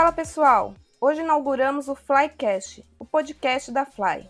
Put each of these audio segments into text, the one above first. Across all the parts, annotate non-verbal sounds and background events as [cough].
Fala pessoal! Hoje inauguramos o Flycast, o podcast da Fly.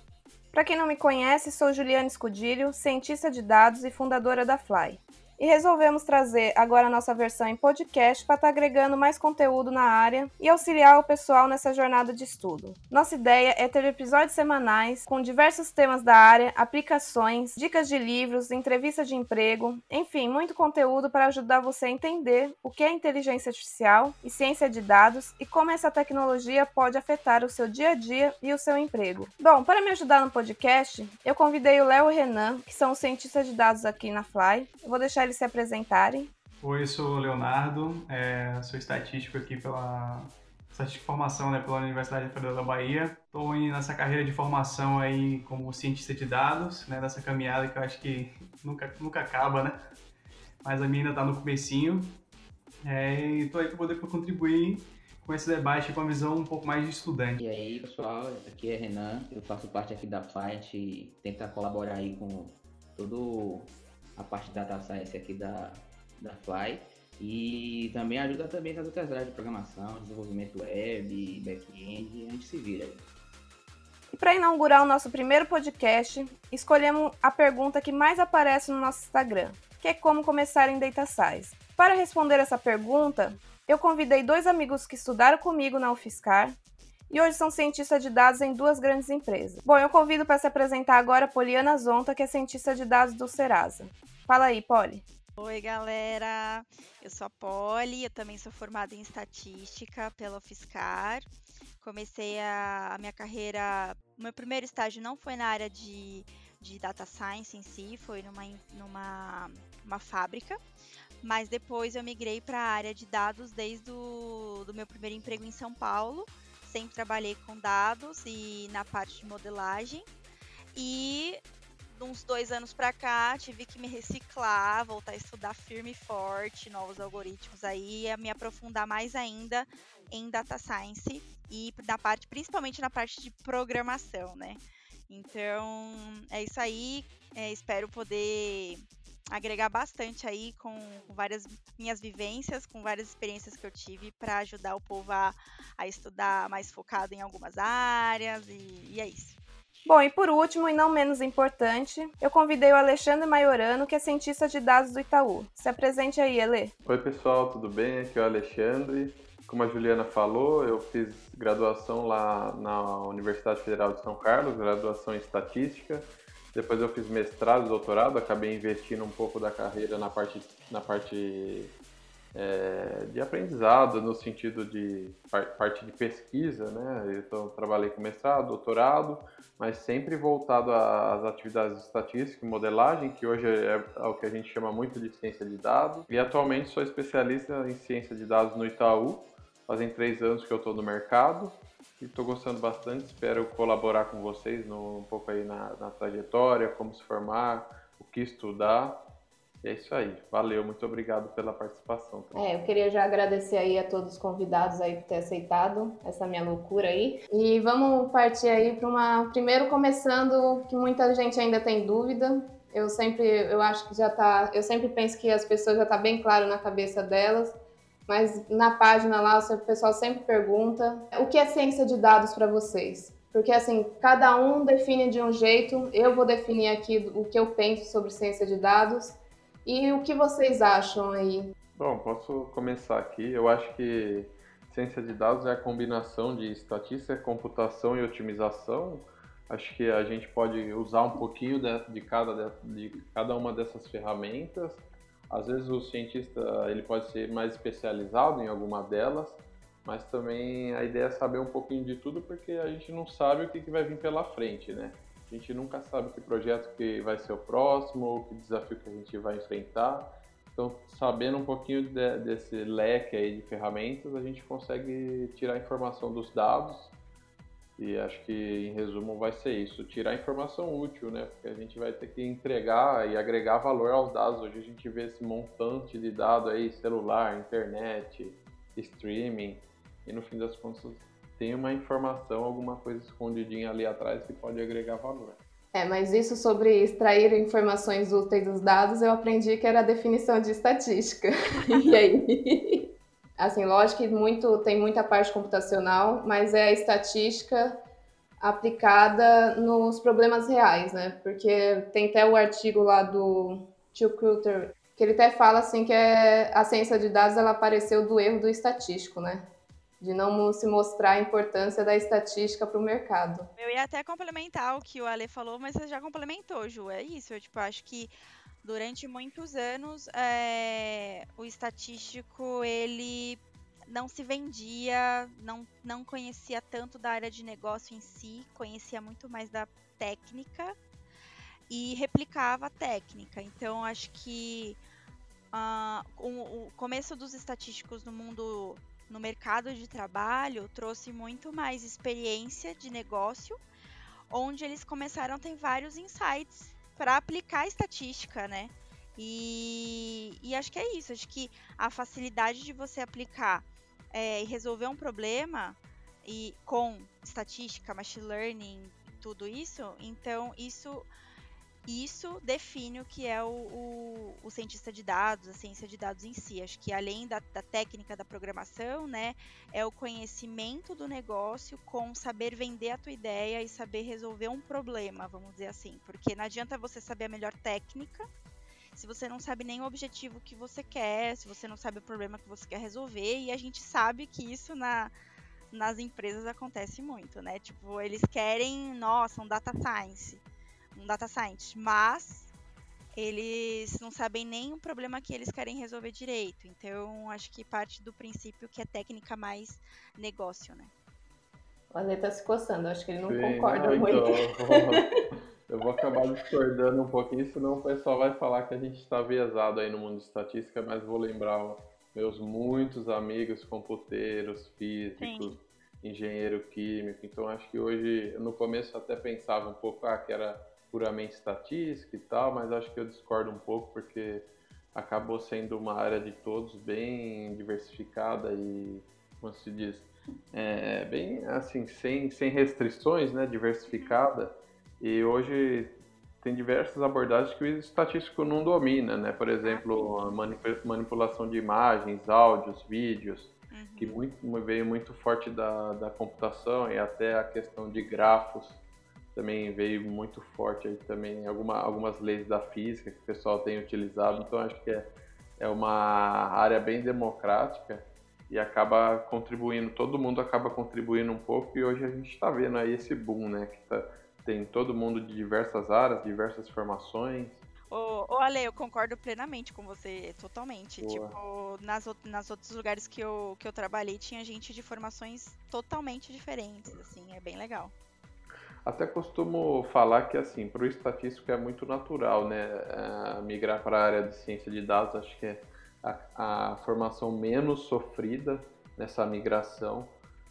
Para quem não me conhece, sou Juliana Escudilho, cientista de dados e fundadora da Fly e resolvemos trazer agora a nossa versão em podcast para estar tá agregando mais conteúdo na área e auxiliar o pessoal nessa jornada de estudo. Nossa ideia é ter episódios semanais com diversos temas da área, aplicações, dicas de livros, entrevista de emprego, enfim, muito conteúdo para ajudar você a entender o que é inteligência artificial e ciência de dados e como essa tecnologia pode afetar o seu dia a dia e o seu emprego. Bom, para me ajudar no podcast, eu convidei o Léo e o Renan, que são cientistas de dados aqui na Fly. Eu vou deixar eles se apresentarem. Oi, eu sou o Leonardo, é, sou estatístico aqui pela estatística de formação né, pela Universidade Federal da Bahia. Estou nessa carreira de formação aí como cientista de dados, né, nessa caminhada que eu acho que nunca, nunca acaba, né? Mas a minha ainda está no comecinho. É, e estou aí para poder contribuir com esse debate com a visão um pouco mais de estudante. E aí, pessoal, aqui é Renan, eu faço parte aqui da FLY, a gente tenta colaborar aí com todo a parte de data science aqui da, da Fly. E também ajuda também nas outras áreas de programação, desenvolvimento web, back-end, a gente se vira aí. E para inaugurar o nosso primeiro podcast, escolhemos a pergunta que mais aparece no nosso Instagram, que é como começar em Data Science. Para responder essa pergunta, eu convidei dois amigos que estudaram comigo na UFSCar e hoje são cientistas de dados em duas grandes empresas. Bom, eu convido para se apresentar agora a Poliana Zonta, que é cientista de dados do Serasa. Fala aí, Poli. Oi, galera. Eu sou a Poli, eu também sou formada em estatística pela UFSCar. Comecei a, a minha carreira. Meu primeiro estágio não foi na área de, de data science em si, foi numa, numa uma fábrica. Mas depois eu migrei para a área de dados desde o do meu primeiro emprego em São Paulo. Sempre trabalhei com dados e na parte de modelagem. E uns dois anos para cá, tive que me reciclar, voltar a estudar firme e forte, novos algoritmos aí, e me aprofundar mais ainda em data science e na parte, principalmente na parte de programação, né? Então, é isso aí. É, espero poder agregar bastante aí com, com, várias minhas vivências, com várias experiências que eu tive para ajudar o povo a, a, estudar mais focado em algumas áreas e, e é isso. Bom, e por último, e não menos importante, eu convidei o Alexandre Maiorano, que é cientista de dados do Itaú. Se apresente aí, Ele. Oi, pessoal, tudo bem? Aqui é o Alexandre. Como a Juliana falou, eu fiz graduação lá na Universidade Federal de São Carlos, graduação em Estatística. Depois eu fiz mestrado doutorado, acabei investindo um pouco da carreira na parte, na parte é, de aprendizado, no sentido de parte de pesquisa, né? Então, trabalhei com mestrado, doutorado, mas sempre voltado às atividades de estatística e modelagem, que hoje é o que a gente chama muito de ciência de dados. E atualmente sou especialista em ciência de dados no Itaú, fazem três anos que eu estou no mercado e estou gostando bastante. Espero colaborar com vocês no, um pouco aí na, na trajetória, como se formar, o que estudar é isso aí. Valeu, muito obrigado pela participação. É, eu queria já agradecer aí a todos os convidados aí por ter aceitado essa minha loucura aí. E vamos partir aí para uma primeiro começando que muita gente ainda tem dúvida. Eu sempre, eu acho que já tá, eu sempre penso que as pessoas já tá bem claro na cabeça delas. Mas na página lá o pessoal sempre pergunta: "O que é ciência de dados para vocês?" Porque assim, cada um define de um jeito. Eu vou definir aqui o que eu penso sobre ciência de dados e o que vocês acham aí? Bom, posso começar aqui. Eu acho que ciência de dados é a combinação de estatística, computação e otimização. Acho que a gente pode usar um pouquinho de, de cada, de, de cada uma dessas ferramentas. Às vezes o cientista ele pode ser mais especializado em alguma delas, mas também a ideia é saber um pouquinho de tudo porque a gente não sabe o que, que vai vir pela frente, né? A gente nunca sabe que projeto que vai ser o próximo, que desafio que a gente vai enfrentar. Então, sabendo um pouquinho de, desse leque aí de ferramentas, a gente consegue tirar informação dos dados. E acho que, em resumo, vai ser isso: tirar informação útil, né? Porque a gente vai ter que entregar e agregar valor aos dados. Hoje a gente vê esse montante de dados aí, celular, internet, streaming, e no fim das contas tem uma informação, alguma coisa escondidinha ali atrás que pode agregar valor. É, mas isso sobre extrair informações úteis dos dados, eu aprendi que era a definição de estatística. [laughs] e aí? Assim, lógico que muito, tem muita parte computacional, mas é a estatística aplicada nos problemas reais, né? Porque tem até o artigo lá do Tio Coulter, que ele até fala assim que é, a ciência de dados ela apareceu do erro do estatístico, né? De não se mostrar a importância da estatística para o mercado. Eu ia até complementar o que o Ale falou, mas você já complementou, Ju. É isso. Eu tipo, acho que durante muitos anos é, o estatístico ele não se vendia, não, não conhecia tanto da área de negócio em si, conhecia muito mais da técnica e replicava a técnica. Então, acho que uh, o, o, começo dos estatísticos no mundo, no mercado de trabalho, trouxe muito mais experiência de negócio, onde eles começaram a ter vários insights para aplicar estatística, né? E, e, acho que é isso. Acho que a facilidade de você aplicar é, e resolver um problema e com estatística, machine learning, tudo isso, então isso isso define o que é o, o, o, cientista de dados, a ciência de dados em si. Acho que além da, da, técnica da programação, né, é o conhecimento do negócio com saber vender a tua ideia e saber resolver um problema, vamos dizer assim. Porque não adianta você saber a melhor técnica se você não sabe nem o objetivo que você quer, se você não sabe o problema que você quer resolver, e a gente sabe que isso na, nas empresas acontece muito, né? Tipo, eles querem, nossa, um data science, um data science, mas eles não sabem nem o problema que eles querem resolver direito. Então, acho que parte do princípio que é técnica mais negócio, né? O Ale tá se coçando, acho que ele não Sim, concorda não, muito. Então, Eu vou [laughs] acabar discordando um pouquinho, senão o pessoal vai falar que a gente está viesado aí no mundo de estatística, mas vou lembrar meus muitos amigos computeiros, físicos, Sim. engenheiro químico. Então acho que hoje, no começo até pensava um pouco ah, que era puramente estatística e tal, mas acho que eu discordo um pouco porque acabou sendo uma área de todos bem diversificada e, como se diz, é, bem assim, sem, sem restrições, né, diversificada. E hoje tem diversas abordagens que o estatístico não domina, né? Por exemplo, a manipulação de imagens, áudios, vídeos, uhum. que muito, veio muito forte da, da computação e até a questão de grafos também veio muito forte aí também alguma, algumas leis da física que o pessoal tem utilizado. Então acho que é, é uma área bem democrática e acaba contribuindo, todo mundo acaba contribuindo um pouco e hoje a gente está vendo aí esse boom, né? Que tá, tem todo mundo de diversas áreas, diversas formações. Ô, ô Ale, eu concordo plenamente com você, totalmente. Boa. Tipo, nas, nas outros lugares que eu, que eu trabalhei, tinha gente de formações totalmente diferentes, assim, é bem legal. Até costumo falar que, assim, para o estatístico é muito natural, né, migrar para a área de ciência de dados, acho que é a, a formação menos sofrida nessa migração,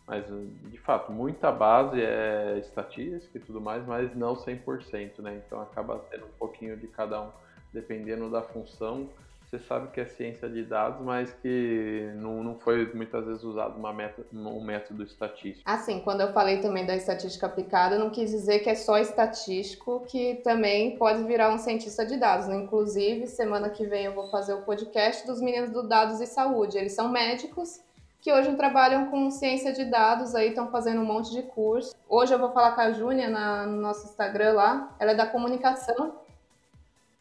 mas, de fato, muita base é estatística e tudo mais, mas não 100%, né? Então acaba tendo um pouquinho de cada um, dependendo da função. Você sabe que é ciência de dados, mas que não, não foi muitas vezes usado uma meta, um método estatístico. Assim, quando eu falei também da estatística aplicada, não quis dizer que é só estatístico que também pode virar um cientista de dados. Né? Inclusive, semana que vem eu vou fazer o podcast dos meninos do Dados e Saúde. Eles são médicos que hoje trabalham com ciência de dados, aí estão fazendo um monte de curso. Hoje eu vou falar com a Júnia no nosso Instagram lá, ela é da comunicação.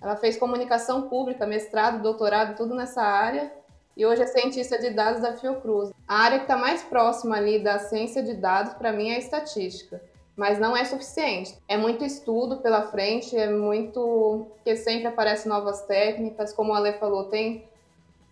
Ela fez comunicação pública, mestrado, doutorado, tudo nessa área. E hoje é cientista de dados da Fiocruz. A área que está mais próxima ali da ciência de dados, para mim, é a estatística. Mas não é suficiente. É muito estudo pela frente, é muito. porque sempre aparecem novas técnicas. Como a Ale falou, tem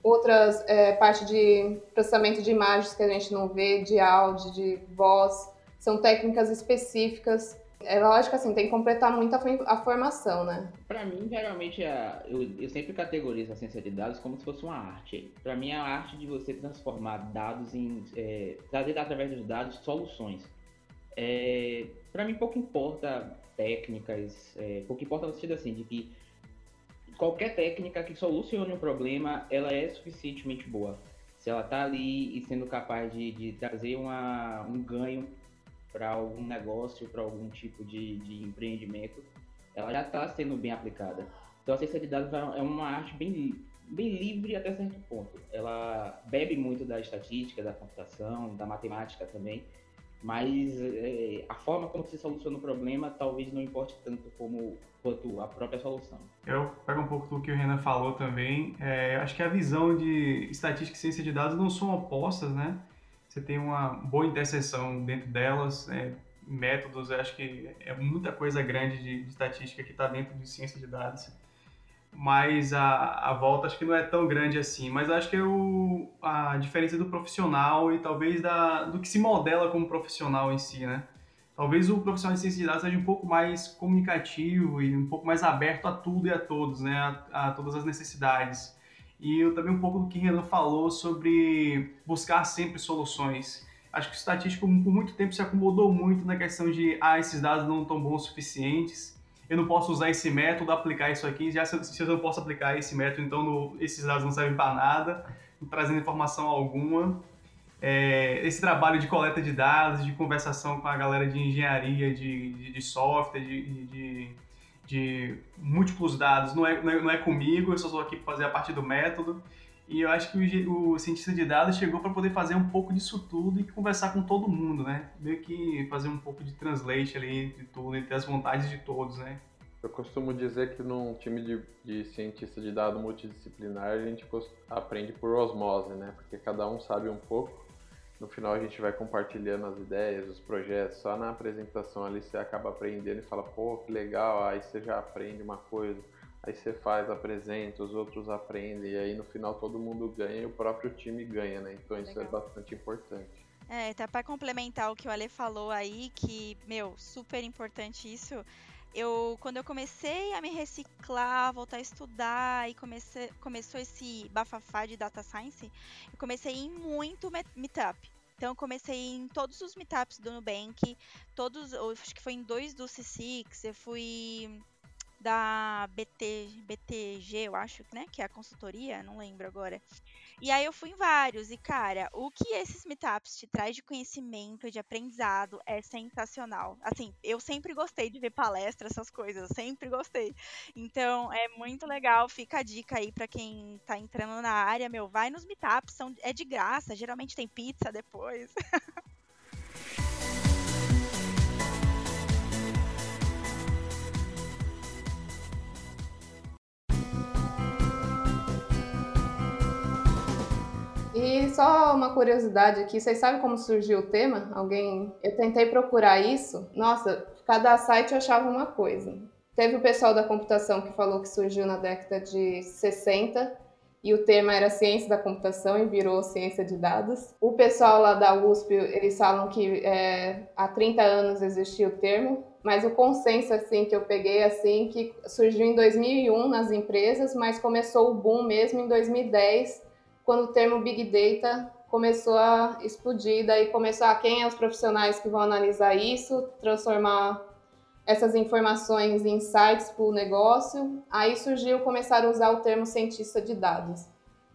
outras é, parte de processamento de imagens que a gente não vê, de áudio, de voz, são técnicas específicas. É lógico assim, tem que completar muito a, a formação, né? Para mim, geralmente, eu, eu, sempre categorizo a ciência de dados como se fosse uma arte. Para mim, é a arte de você transformar dados em. É, trazer através dos dados soluções. É, Para mim, pouco importa técnicas, é, pouco importa no sentido assim, de que qualquer técnica que solucione um problema, ela é suficientemente boa. Se ela está ali e sendo capaz de, de trazer uma, um ganho para algum negócio, para algum tipo de, de empreendimento, ela já está sendo bem aplicada. Então a ciência de dados é uma arte bem, bem livre até certo ponto. Ela bebe muito da estatística, da computação, da matemática também, mas é, a forma como se soluciona o problema talvez não importe tanto como quanto a própria solução. Eu pego um pouco do que o Renan falou também. É, acho que a visão de estatística e ciência de dados não são opostas, né? Você tem uma boa interseção dentro delas, é, métodos, acho que é muita coisa grande de, de estatística que está dentro de ciência de dados mas a, a volta acho que não é tão grande assim. Mas acho que o, a diferença do profissional e talvez da, do que se modela como profissional em si, né? Talvez o profissional de ciência de dados seja um pouco mais comunicativo e um pouco mais aberto a tudo e a todos, né? A, a todas as necessidades. E eu também um pouco do que Renan falou sobre buscar sempre soluções. Acho que o estatístico por muito tempo se acomodou muito na questão de ah, esses dados não estão bons o suficientes eu não posso usar esse método, aplicar isso aqui, já se, eu não posso aplicar esse método, então no, esses dados não servem para nada, não trazendo informação alguma. É, esse trabalho de coleta de dados, de conversação com a galera de engenharia, de, de, de software, de, de, de, múltiplos dados, não é, não é, é comigo, eu só estou aqui para fazer a parte do método. E eu acho que o, o cientista de dados chegou para poder fazer um pouco disso tudo e conversar com todo mundo, né? Meio que fazer um pouco de translate ali entre tudo, entre as vontades de todos, né? Eu costumo dizer que num time de, de cientista de dados multidisciplinar a gente aprende por osmose, né? Porque cada um sabe um pouco. No final a gente vai compartilhando as ideias, os projetos. Só na apresentação ali você acaba aprendendo e fala, pô, que legal. Aí você já aprende uma coisa aí você faz, apresenta, os outros aprendem, e aí no final todo mundo ganha e o próprio time ganha, né? Então Legal. isso é bastante importante. É, até para complementar o que o Ale falou aí, que, meu, super importante isso. Eu, quando eu comecei a me reciclar, voltar a estudar e comecei, começou esse bafafá de data science, eu comecei em muito meetup. Então eu comecei em todos os meetups do Nubank, todos, acho que foi em dois do C6, eu fui da BT, BTG, eu acho, né? Que é a consultoria, não lembro agora. E aí eu fui em vários, e cara, o que esses meetups te traz de conhecimento, de aprendizado, é sensacional. Assim, eu sempre gostei de ver palestras, essas coisas, sempre gostei. Então, é muito legal, fica a dica aí para quem tá entrando na área, meu, vai nos meetups, são, é de graça, geralmente tem pizza depois. [laughs] E só uma curiosidade aqui, vocês sabem como surgiu o tema? Alguém. Eu tentei procurar isso. Nossa, cada site achava uma coisa. Teve o pessoal da computação que falou que surgiu na década de 60 e o tema era ciência da computação e virou ciência de dados. O pessoal lá da USP, eles falam que é, há 30 anos existia o termo, mas o consenso assim que eu peguei assim que surgiu em 2001 nas empresas, mas começou o boom mesmo em 2010 quando o termo Big Data começou a explodir, daí começou a quem é os profissionais que vão analisar isso, transformar essas informações em insights para o negócio. Aí surgiu começar a usar o termo cientista de dados.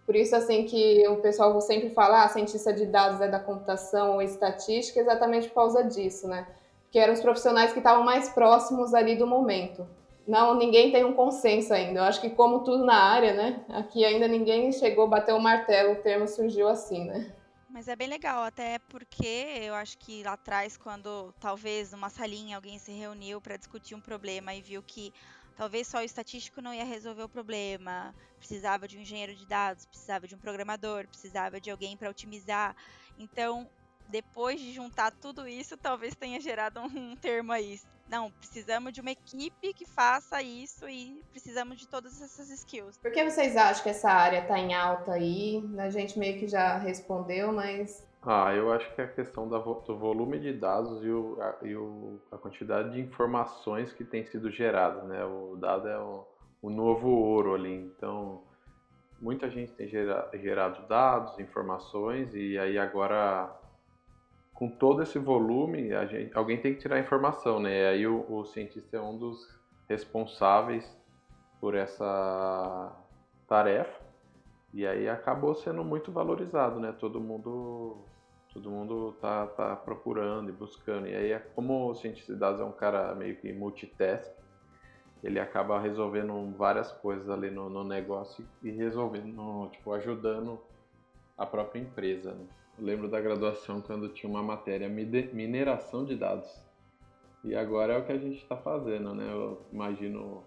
Por isso, assim, que o pessoal sempre fala, ah, cientista de dados é da computação ou estatística, exatamente por causa disso, né? Que eram os profissionais que estavam mais próximos ali do momento não, ninguém tem um consenso ainda. Eu acho que como tudo na área, né? Aqui ainda ninguém chegou a bater o martelo, o termo surgiu assim, né? Mas é bem legal, até porque eu acho que lá atrás, quando talvez numa salinha alguém se reuniu para discutir um problema e viu que talvez só o estatístico não ia resolver o problema, precisava de um engenheiro de dados, precisava de um programador, precisava de alguém para otimizar. Então, depois de juntar tudo isso, talvez tenha gerado um termo aí, não, precisamos de uma equipe que faça isso e precisamos de todas essas skills. Por que vocês acham que essa área está em alta aí? A gente meio que já respondeu, mas. Ah, eu acho que é a questão do volume de dados e, o, a, e o, a quantidade de informações que tem sido geradas, né? O dado é o, o novo ouro ali, então muita gente tem gerado dados, informações e aí agora com todo esse volume, gente, alguém tem que tirar informação, né? E aí o, o, cientista é um dos responsáveis por essa tarefa. E aí acabou sendo muito valorizado, né? Todo mundo todo mundo tá, tá procurando e buscando. E aí, como o cientista de dados é um cara meio que multitask, ele acaba resolvendo várias coisas ali no, no negócio e resolvendo, tipo, ajudando a própria empresa. Né? Lembro da graduação quando tinha uma matéria mineração de dados. E agora é o que a gente está fazendo, né? Eu imagino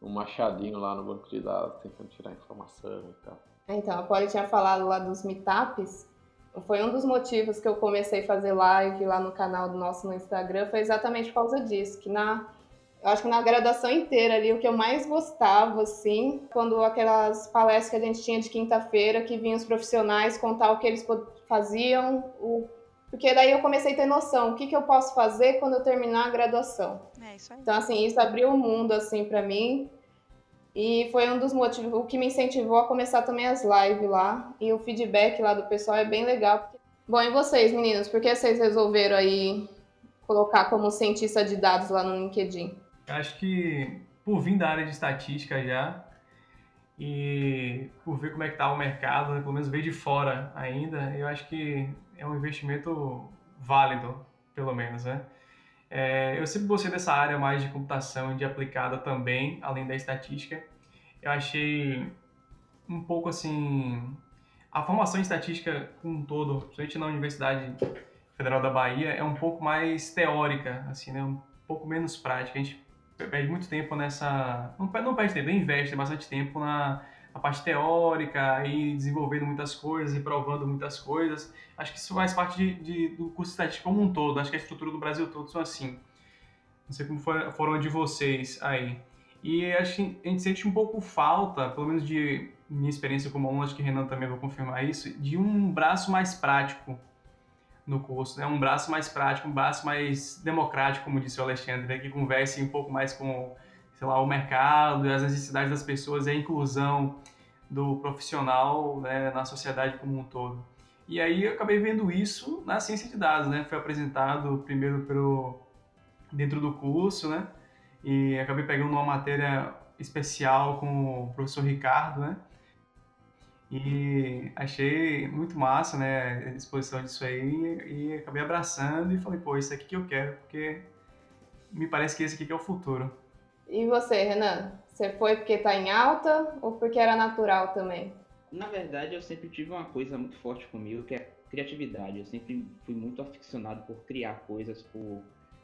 um machadinho lá no banco de dados tentando tirar informação e tal. Então, a Polly tinha falado lá dos meetups. Foi um dos motivos que eu comecei a fazer live lá no canal do nosso no Instagram, foi exatamente por causa disso, que na acho que na graduação inteira ali, o que eu mais gostava, assim, quando aquelas palestras que a gente tinha de quinta-feira, que vinham os profissionais contar o que eles faziam, o... porque daí eu comecei a ter noção, o que, que eu posso fazer quando eu terminar a graduação. É isso aí. Então, assim, isso abriu o um mundo, assim, para mim, e foi um dos motivos, o que me incentivou a começar também as lives lá, e o feedback lá do pessoal é bem legal. Bom, e vocês, meninos, por que vocês resolveram aí colocar como cientista de dados lá no LinkedIn? Acho que por vir da área de estatística já e por ver como é que tá o mercado, né, pelo menos ver de fora ainda, eu acho que é um investimento válido, pelo menos, né? É, eu sempre gostei dessa área mais de computação e de aplicada também, além da estatística. Eu achei um pouco assim a formação em estatística como um todo, principalmente na Universidade Federal da Bahia, é um pouco mais teórica, assim, né? Um pouco menos prática. A gente perde muito tempo nessa. Não, não perde tempo, investe bastante tempo na, na parte teórica e desenvolvendo muitas coisas e provando muitas coisas. Acho que isso faz parte de, de, do curso de como um todo. Acho que a estrutura do Brasil todo são assim. Não sei como for, foram de vocês aí. E acho que a gente sente um pouco falta, pelo menos de minha experiência como aluno, acho que Renan também vai confirmar isso, de um braço mais prático no curso, né? Um braço mais prático, um braço mais democrático, como disse o Alexandre, né? que converse um pouco mais com, sei lá, o mercado, as necessidades das pessoas e a inclusão do profissional né, na sociedade como um todo. E aí eu acabei vendo isso na ciência de dados, né? Foi apresentado primeiro pelo dentro do curso, né? E acabei pegando uma matéria especial com o professor Ricardo, né? E achei muito massa, né, a exposição disso aí, e acabei abraçando e falei, pô, isso aqui que eu quero, porque me parece que esse aqui que é o futuro. E você, Renan? Você foi porque está em alta ou porque era natural também? Na verdade, eu sempre tive uma coisa muito forte comigo, que é criatividade. Eu sempre fui muito aficionado por criar coisas, por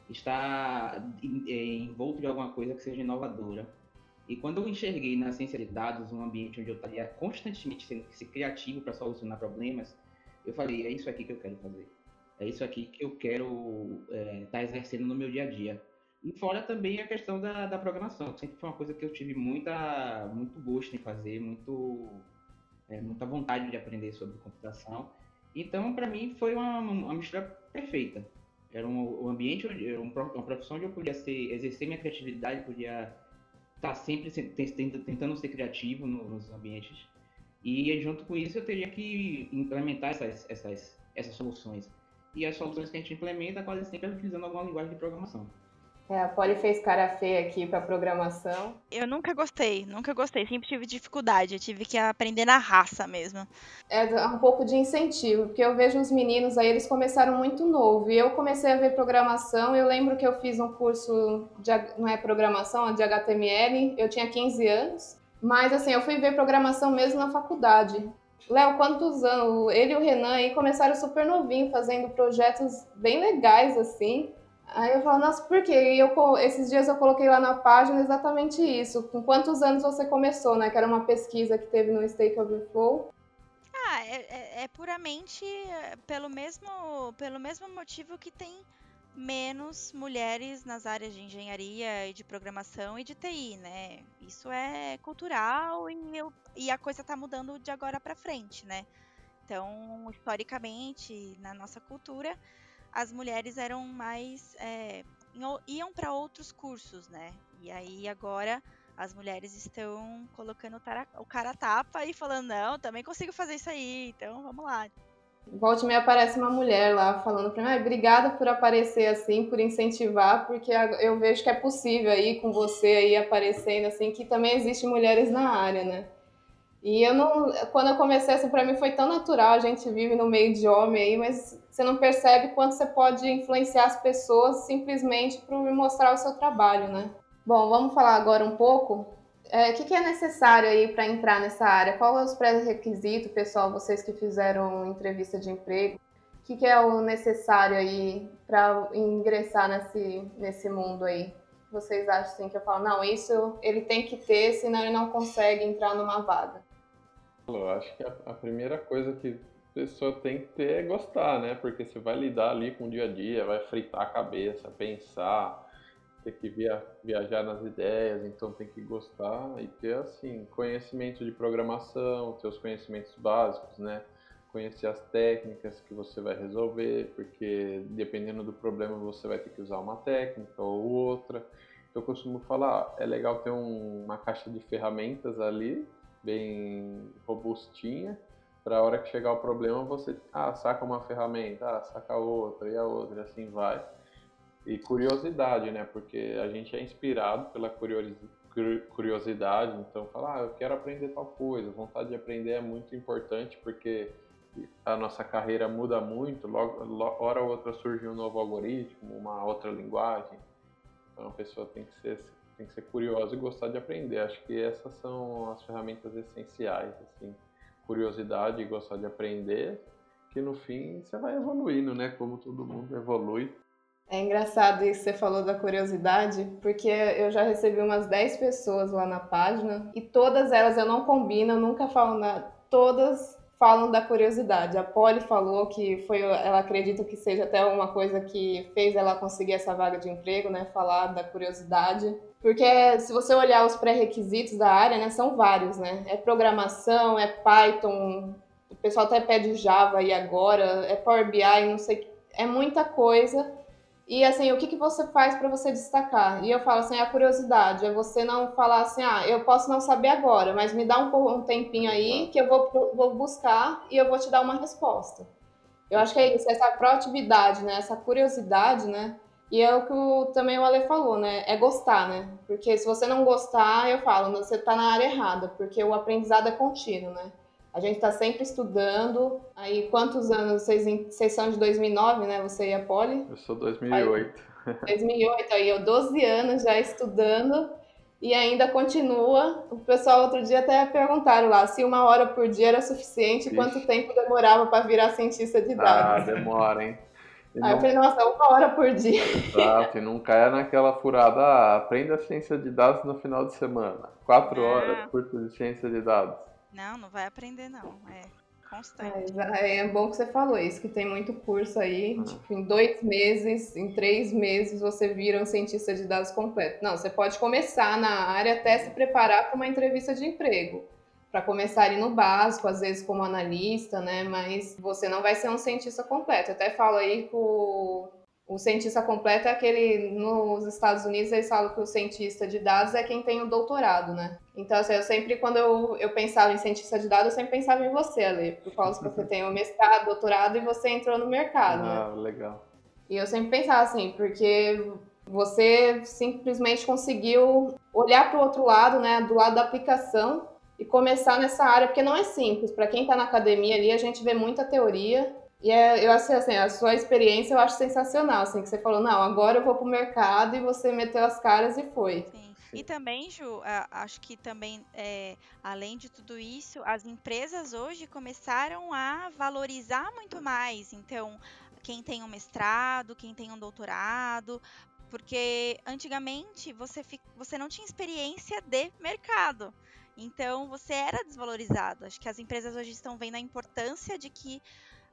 estar envolto de alguma coisa que seja inovadora. E quando eu enxerguei na ciência de dados um ambiente onde eu estaria constantemente sendo ser criativo para solucionar problemas, eu falei, é isso aqui que eu quero fazer. É isso aqui que eu quero estar é, tá exercendo no meu dia a dia. E fora também a questão da, da programação, sempre foi uma coisa que eu tive muita, muito gosto em fazer, muito, é, muita vontade de aprender sobre computação. Então, para mim, foi uma, uma mistura perfeita. Era um, um ambiente, era uma profissão onde eu podia ser, exercer minha criatividade, podia tá sempre tentando ser criativo nos ambientes. E junto com isso eu teria que implementar essas, essas, essas soluções. E as soluções que a gente implementa quase sempre é utilizando alguma linguagem de programação. É, a Polly fez cara feia aqui para programação. Eu nunca gostei, nunca gostei. Sempre tive dificuldade. Eu tive que aprender na raça mesmo. É um pouco de incentivo, porque eu vejo os meninos aí, eles começaram muito novo. E eu comecei a ver programação. Eu lembro que eu fiz um curso de, não é programação, é de HTML. Eu tinha 15 anos. Mas assim, eu fui ver programação mesmo na faculdade. Léo, quantos anos? Ele e o Renan aí começaram super novinho, fazendo projetos bem legais, assim. Aí eu falo, nossa, por quê? E eu, esses dias eu coloquei lá na página exatamente isso. Com quantos anos você começou, né? Que era uma pesquisa que teve no Stake Overflow. Ah, é, é, é puramente eh, pelo mesmo, pelo mesmo motivo que tem menos mulheres nas áreas de engenharia e de programação e de TI, né? Isso é cultural e, eu, e a coisa tá mudando de agora para frente, né? Então, historicamente, na nossa cultura, as mulheres eram mais. É, iam para outros cursos, né? E aí agora as mulheres estão colocando o cara a tapa e falando, não, também consigo fazer isso aí, então vamos lá. Volte me aparece uma mulher lá falando para mim, ah, obrigada por aparecer assim, por incentivar, porque eu vejo que é possível aí com você aí aparecendo assim, que também existem mulheres na área, né? E eu não, quando eu comecei assim, para mim foi tão natural, a gente vive no meio de homem aí, mas você não percebe quanto você pode influenciar as pessoas simplesmente por mostrar o seu trabalho, né? Bom, vamos falar agora um pouco. É, o que, que é necessário aí para entrar nessa área? Qual é os pré-requisitos, pessoal, vocês que fizeram entrevista de emprego? O que, que é o necessário aí para ingressar nesse, nesse mundo aí? Vocês acham assim, que eu falo, não, isso ele tem que ter, senão ele não consegue entrar numa vaga? Eu acho que a, a primeira coisa que a pessoa tem que ter é gostar, né? Porque você vai lidar ali com o dia a dia, vai fritar a cabeça, pensar, ter que via, viajar nas ideias, então tem que gostar e ter, assim, conhecimento de programação, ter os conhecimentos básicos, né? conhecer as técnicas que você vai resolver, porque dependendo do problema você vai ter que usar uma técnica ou outra. Eu costumo falar, é legal ter um, uma caixa de ferramentas ali, bem robustinha, para a hora que chegar o problema você ah, saca uma ferramenta, ah, saca outra e a outra, e assim vai. E curiosidade, né? Porque a gente é inspirado pela curiosidade, então falar, ah, eu quero aprender tal coisa, vontade de aprender é muito importante porque a nossa carreira muda muito, logo, hora ou outra surge um novo algoritmo, uma outra linguagem. Então a pessoa tem que ser tem que ser curiosa e gostar de aprender. Acho que essas são as ferramentas essenciais, assim, curiosidade e gostar de aprender, que no fim você vai evoluindo, né? Como todo mundo evolui. É engraçado isso que você falou da curiosidade, porque eu já recebi umas 10 pessoas lá na página e todas elas eu não combino, eu nunca falo nada. Todas falam da curiosidade. A Polly falou que foi, ela acredita que seja até uma coisa que fez ela conseguir essa vaga de emprego, né? Falar da curiosidade. Porque se você olhar os pré-requisitos da área, né, são vários, né? É programação, é Python, o pessoal até pede Java aí agora, é Power BI, não sei, é muita coisa. E assim, o que, que você faz para você destacar? E eu falo assim, a curiosidade, é você não falar assim, ah, eu posso não saber agora, mas me dá um, um tempinho aí que eu vou, vou buscar e eu vou te dar uma resposta. Eu acho que é isso, essa proatividade, né? Essa curiosidade, né? E é o que o, também o Ale falou, né? É gostar, né? Porque se você não gostar, eu falo, você está na área errada, porque o aprendizado é contínuo, né? A gente está sempre estudando. Aí, quantos anos? Vocês, vocês são de 2009, né? Você e a Poli? Eu sou 2008. 2008, aí eu 12 anos já estudando e ainda continua. O pessoal outro dia até perguntaram lá se uma hora por dia era suficiente, Ixi. quanto tempo demorava para virar cientista de dados. Ah, demora, hein? Aí não... eu falei, nossa, uma hora por dia. Exato, e não caia naquela furada, ah, aprenda ciência de dados no final de semana. Quatro ah. horas, curso de ciência de dados. Não, não vai aprender não. É constante. É, é bom que você falou isso, que tem muito curso aí. Ah. Tipo, em dois meses, em três meses, você vira um cientista de dados completo. Não, você pode começar na área até se preparar para uma entrevista de emprego. Para começar ali no básico, às vezes como analista, né? Mas você não vai ser um cientista completo. Eu até falo aí com o cientista completo é aquele, nos Estados Unidos, eles falam que o cientista de dados é quem tem o doutorado, né? Então, assim, eu sempre, quando eu, eu pensava em cientista de dados, eu sempre pensava em você, Ale, por causa que você tem o mestrado, doutorado e você entrou no mercado, ah, né? legal. E eu sempre pensava assim, porque você simplesmente conseguiu olhar para o outro lado, né, do lado da aplicação e começar nessa área, porque não é simples. Para quem está na academia ali, a gente vê muita teoria, e é, eu achei assim, a sua experiência eu acho sensacional, assim, que você falou, não, agora eu vou pro mercado e você meteu as caras e foi. Sim. E também, Ju, acho que também, é, além de tudo isso, as empresas hoje começaram a valorizar muito mais. Então, quem tem um mestrado, quem tem um doutorado, porque antigamente você, você não tinha experiência de mercado. Então, você era desvalorizado. Acho que as empresas hoje estão vendo a importância de que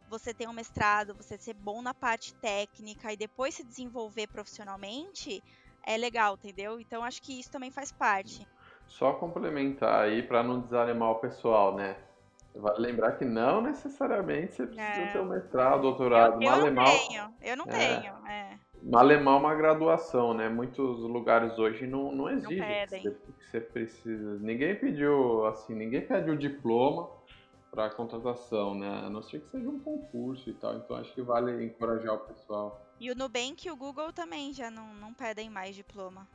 você ter um mestrado, você ser bom na parte técnica e depois se desenvolver profissionalmente, é legal, entendeu? Então acho que isso também faz parte. Só complementar aí para não desanimar o pessoal, né? Vale lembrar que não necessariamente você precisa é. ter um mestrado, doutorado. Eu, eu não tenho, eu não é. tenho. É. Malemar uma graduação, né? Muitos lugares hoje não, não exigem não que, você, que você precisa. Ninguém pediu, assim, ninguém pediu diploma para contratação, né? A não ser que seja um concurso e tal. Então acho que vale encorajar o pessoal. E o Nubank e o Google também já não, não pedem mais diploma.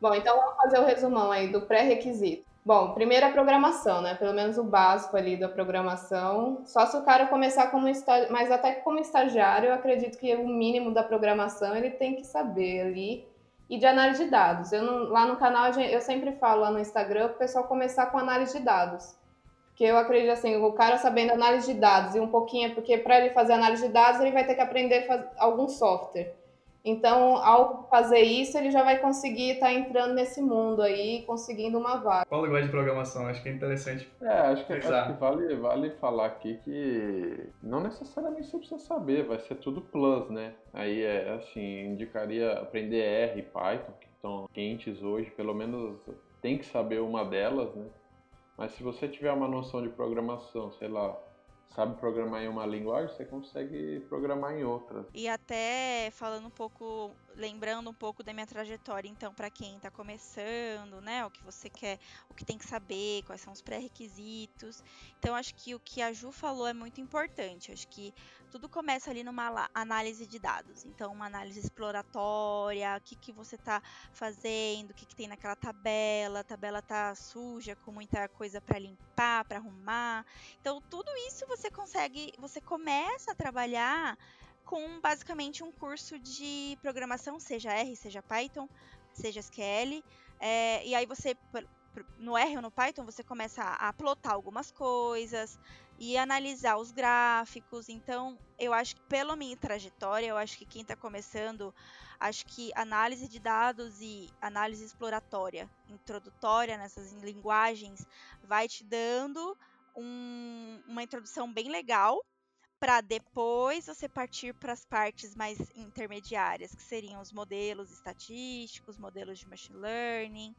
Bom, então vamos fazer o resumão aí do pré-requisito. Bom, primeiro a programação, né? Pelo menos o básico ali da programação. Só se o cara começar como estagiário, mas até como estagiário, eu acredito que o mínimo da programação ele tem que saber ali. e de análise de dados. Eu não, lá no canal eu sempre falo lá no Instagram para o pessoal começar com análise de dados. Porque eu acredito assim, o cara sabendo análise de dados e um pouquinho, porque para ele fazer análise de dados, ele vai ter que aprender algum software. Então, ao fazer isso, ele já vai conseguir estar tá entrando nesse mundo aí, conseguindo uma vaga. Qual linguagem de programação? Acho que é interessante. É, acho que, acho que vale, vale falar aqui que não necessariamente você precisa saber, vai ser tudo plus, né? Aí é assim, indicaria aprender R e Python, que estão quentes hoje, pelo menos tem que saber uma delas, né? Mas se você tiver uma noção de programação, sei lá, sabe programar em uma linguagem, você consegue programar em outra. E até falando um pouco, lembrando um pouco da minha trajetória, então, para quem está começando, né, o que você quer, o que tem que saber, quais são os pré-requisitos. Então, acho que o que a Ju falou é muito importante. Acho que tudo começa ali numa análise de dados. Então, uma análise exploratória, o que, que você está fazendo, o que, que tem naquela tabela, a tabela está suja, com muita coisa para limpar, para arrumar. Então, tudo isso você consegue, você começa a trabalhar com basicamente um curso de programação, seja R, seja Python, seja SQL. É, e aí você, no R ou no Python, você começa a plotar algumas coisas, e analisar os gráficos. Então, eu acho que pela minha trajetória, eu acho que quem está começando, acho que análise de dados e análise exploratória, introdutória nessas linguagens, vai te dando um, uma introdução bem legal para depois você partir para as partes mais intermediárias, que seriam os modelos estatísticos, modelos de machine learning.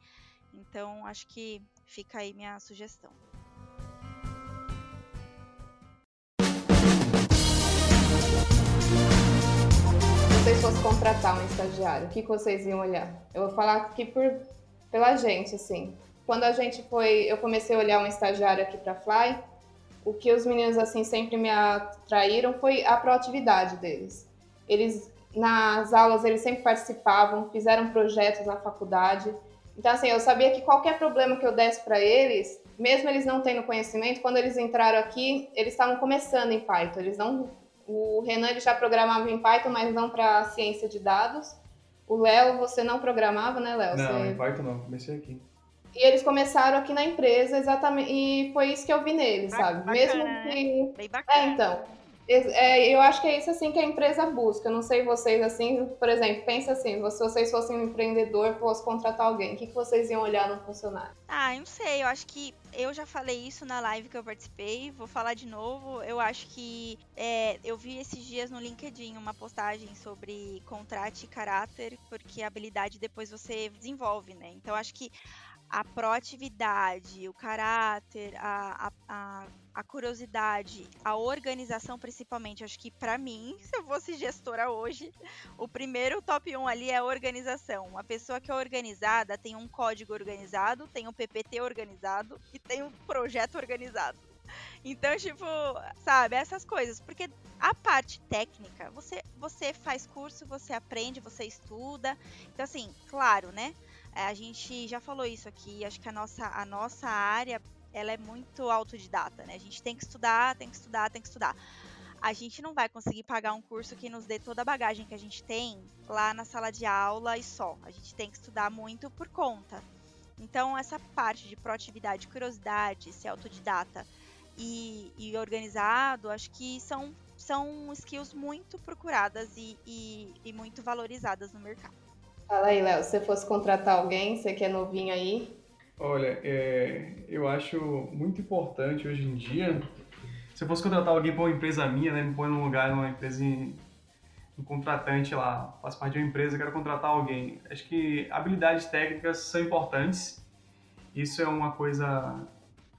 Então, acho que fica aí minha sugestão. vocês fossem contratar um estagiário, o que, que vocês iam olhar? Eu vou falar aqui por, pela gente, assim. Quando a gente foi, eu comecei a olhar um estagiário aqui para Fly, o que os meninos assim sempre me atraíram foi a proatividade deles. Eles nas aulas eles sempre participavam, fizeram projetos na faculdade. Então assim, eu sabia que qualquer problema que eu desse para eles, mesmo eles não tendo conhecimento, quando eles entraram aqui, eles estavam começando em Python, eles não o Renan ele já programava em Python, mas não para ciência de dados. O Léo, você não programava, né, Léo? Não, você... em Python não, comecei aqui. E eles começaram aqui na empresa, exatamente, e foi isso que eu vi neles, sabe? Bacana, Mesmo né? que. Bem bacana. É, então. É, eu acho que é isso assim que a empresa busca. Eu não sei vocês assim, por exemplo, pensa assim, se vocês fossem um empreendedor, fosse contratar alguém, o que, que vocês iam olhar no funcionário? Ah, eu não sei, eu acho que eu já falei isso na live que eu participei, vou falar de novo. Eu acho que é, eu vi esses dias no LinkedIn uma postagem sobre contrate e caráter, porque a habilidade depois você desenvolve, né? Então acho que a proatividade, o caráter, a, a, a, curiosidade, a organização principalmente. Acho que para mim, [laughs] se eu fosse gestora hoje, o primeiro top 1 ali é a organização. Uma pessoa que é organizada tem um código organizado, tem um PPT organizado e tem um projeto organizado. Então, tipo, sabe, essas coisas. Porque a parte técnica, você, você faz curso, você aprende, você estuda. Então, assim, claro, né? É, a gente já falou isso aqui, acho que a nossa, a nossa área ela é muito autodidata, né? A gente tem que estudar, tem que estudar, tem que estudar. A gente não vai conseguir pagar um curso que nos dê toda a bagagem que a gente tem lá na sala de aula e só. A gente tem que estudar muito por conta. Então, essa parte de proatividade, curiosidade, ser autodidata e, e organizado, acho que são, são skills muito procuradas e, e, e muito valorizadas no mercado. Fala aí, Léo, se você fosse contratar alguém, você que é novinho aí. Olha, é, eu acho muito importante hoje em dia, se eu fosse contratar alguém para uma empresa minha, né, me põe num lugar, numa empresa, um contratante lá, faço parte de uma empresa, quero contratar alguém. Acho que habilidades técnicas são importantes, isso é uma coisa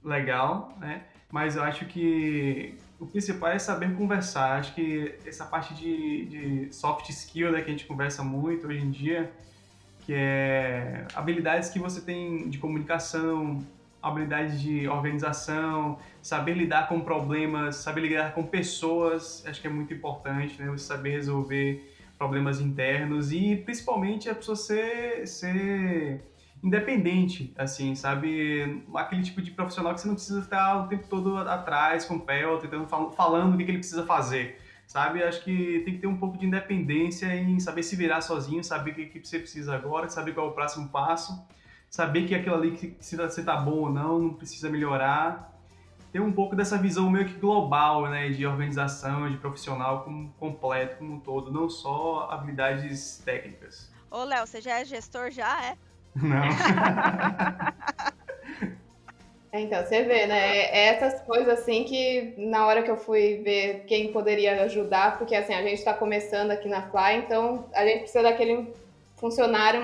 legal, né? Mas eu acho que o principal é saber conversar. Acho que essa parte de, de soft skill né, que a gente conversa muito hoje em dia, que é habilidades que você tem de comunicação, habilidades de organização, saber lidar com problemas, saber lidar com pessoas, acho que é muito importante, né? Você saber resolver problemas internos e principalmente a pessoa ser, ser independente, assim, sabe? Aquele tipo de profissional que você não precisa estar o tempo todo atrás com o pé ou tentando falando o que, ele precisa fazer, sabe? Acho que tem que ter um pouco de independência em saber se virar sozinho, saber o que, que você precisa agora, saber qual é o próximo passo, saber que aquilo ali, que se você tá bom ou não, não precisa melhorar. Ter um pouco dessa visão meio que global, né, de organização, de profissional como completo, como um todo, não só habilidades técnicas. Ô, Léo, você já é gestor já, é? [laughs] Não. É, [laughs] então, você vê, né? É essas coisas assim que na hora que eu fui ver quem poderia ajudar, porque assim, a gente está começando aqui na Fly, então a gente precisa daquele funcionário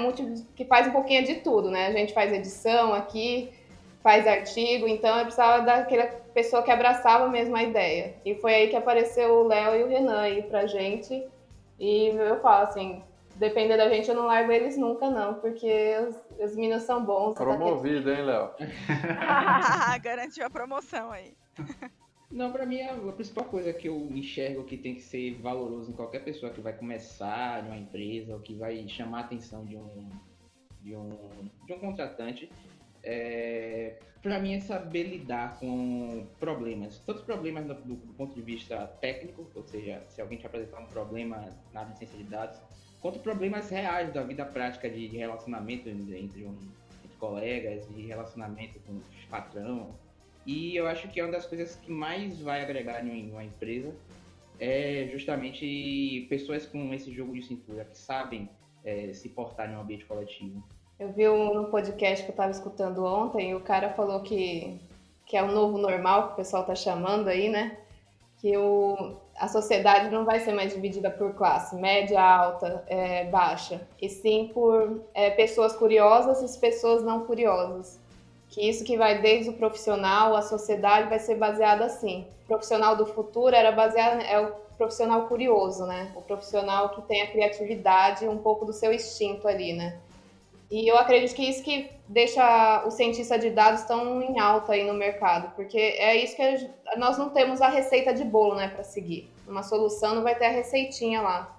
que faz um pouquinho de tudo, né? A gente faz edição aqui, faz artigo, então eu precisava daquela pessoa que abraçava mesmo a ideia. E foi aí que apareceu o Léo e o Renan aí pra gente. E eu falo assim, depender da gente, eu não largo eles nunca, não, porque os, os meninos são bons. Promovido, hein, Léo? [laughs] Garantiu a promoção aí. Não, pra mim a, a principal coisa que eu enxergo que tem que ser valoroso em qualquer pessoa que vai começar numa empresa ou que vai chamar a atenção de um, de um, de um contratante é, para mim é saber lidar com problemas. Tanto problemas do, do, do, ponto de vista técnico, ou seja, se alguém te apresentar um problema na licença de dados, quanto problemas reais da vida prática de, de relacionamento entre, um, entre colegas, de relacionamento com o patrão. E eu acho que é uma das coisas que mais vai agregar em uma empresa é justamente pessoas com esse jogo de cintura, que sabem é, se portar em um ambiente coletivo. Eu vi um podcast que eu estava escutando ontem, e o cara falou que, que é o novo normal, que o pessoal está chamando aí, né? Que o, a sociedade não vai ser mais dividida por classe, média, alta, é, baixa, e sim por é, pessoas curiosas e pessoas não curiosas. Que isso que vai desde o profissional, a sociedade vai ser baseada assim. O profissional do futuro era baseado é o profissional curioso, né? O profissional que tem a criatividade, um pouco do seu instinto ali, né? E eu acredito que isso que deixa o cientista de dados tão em alta aí no mercado, porque é isso que nós não temos a receita de bolo, né, para seguir. Uma solução não vai ter a receitinha lá.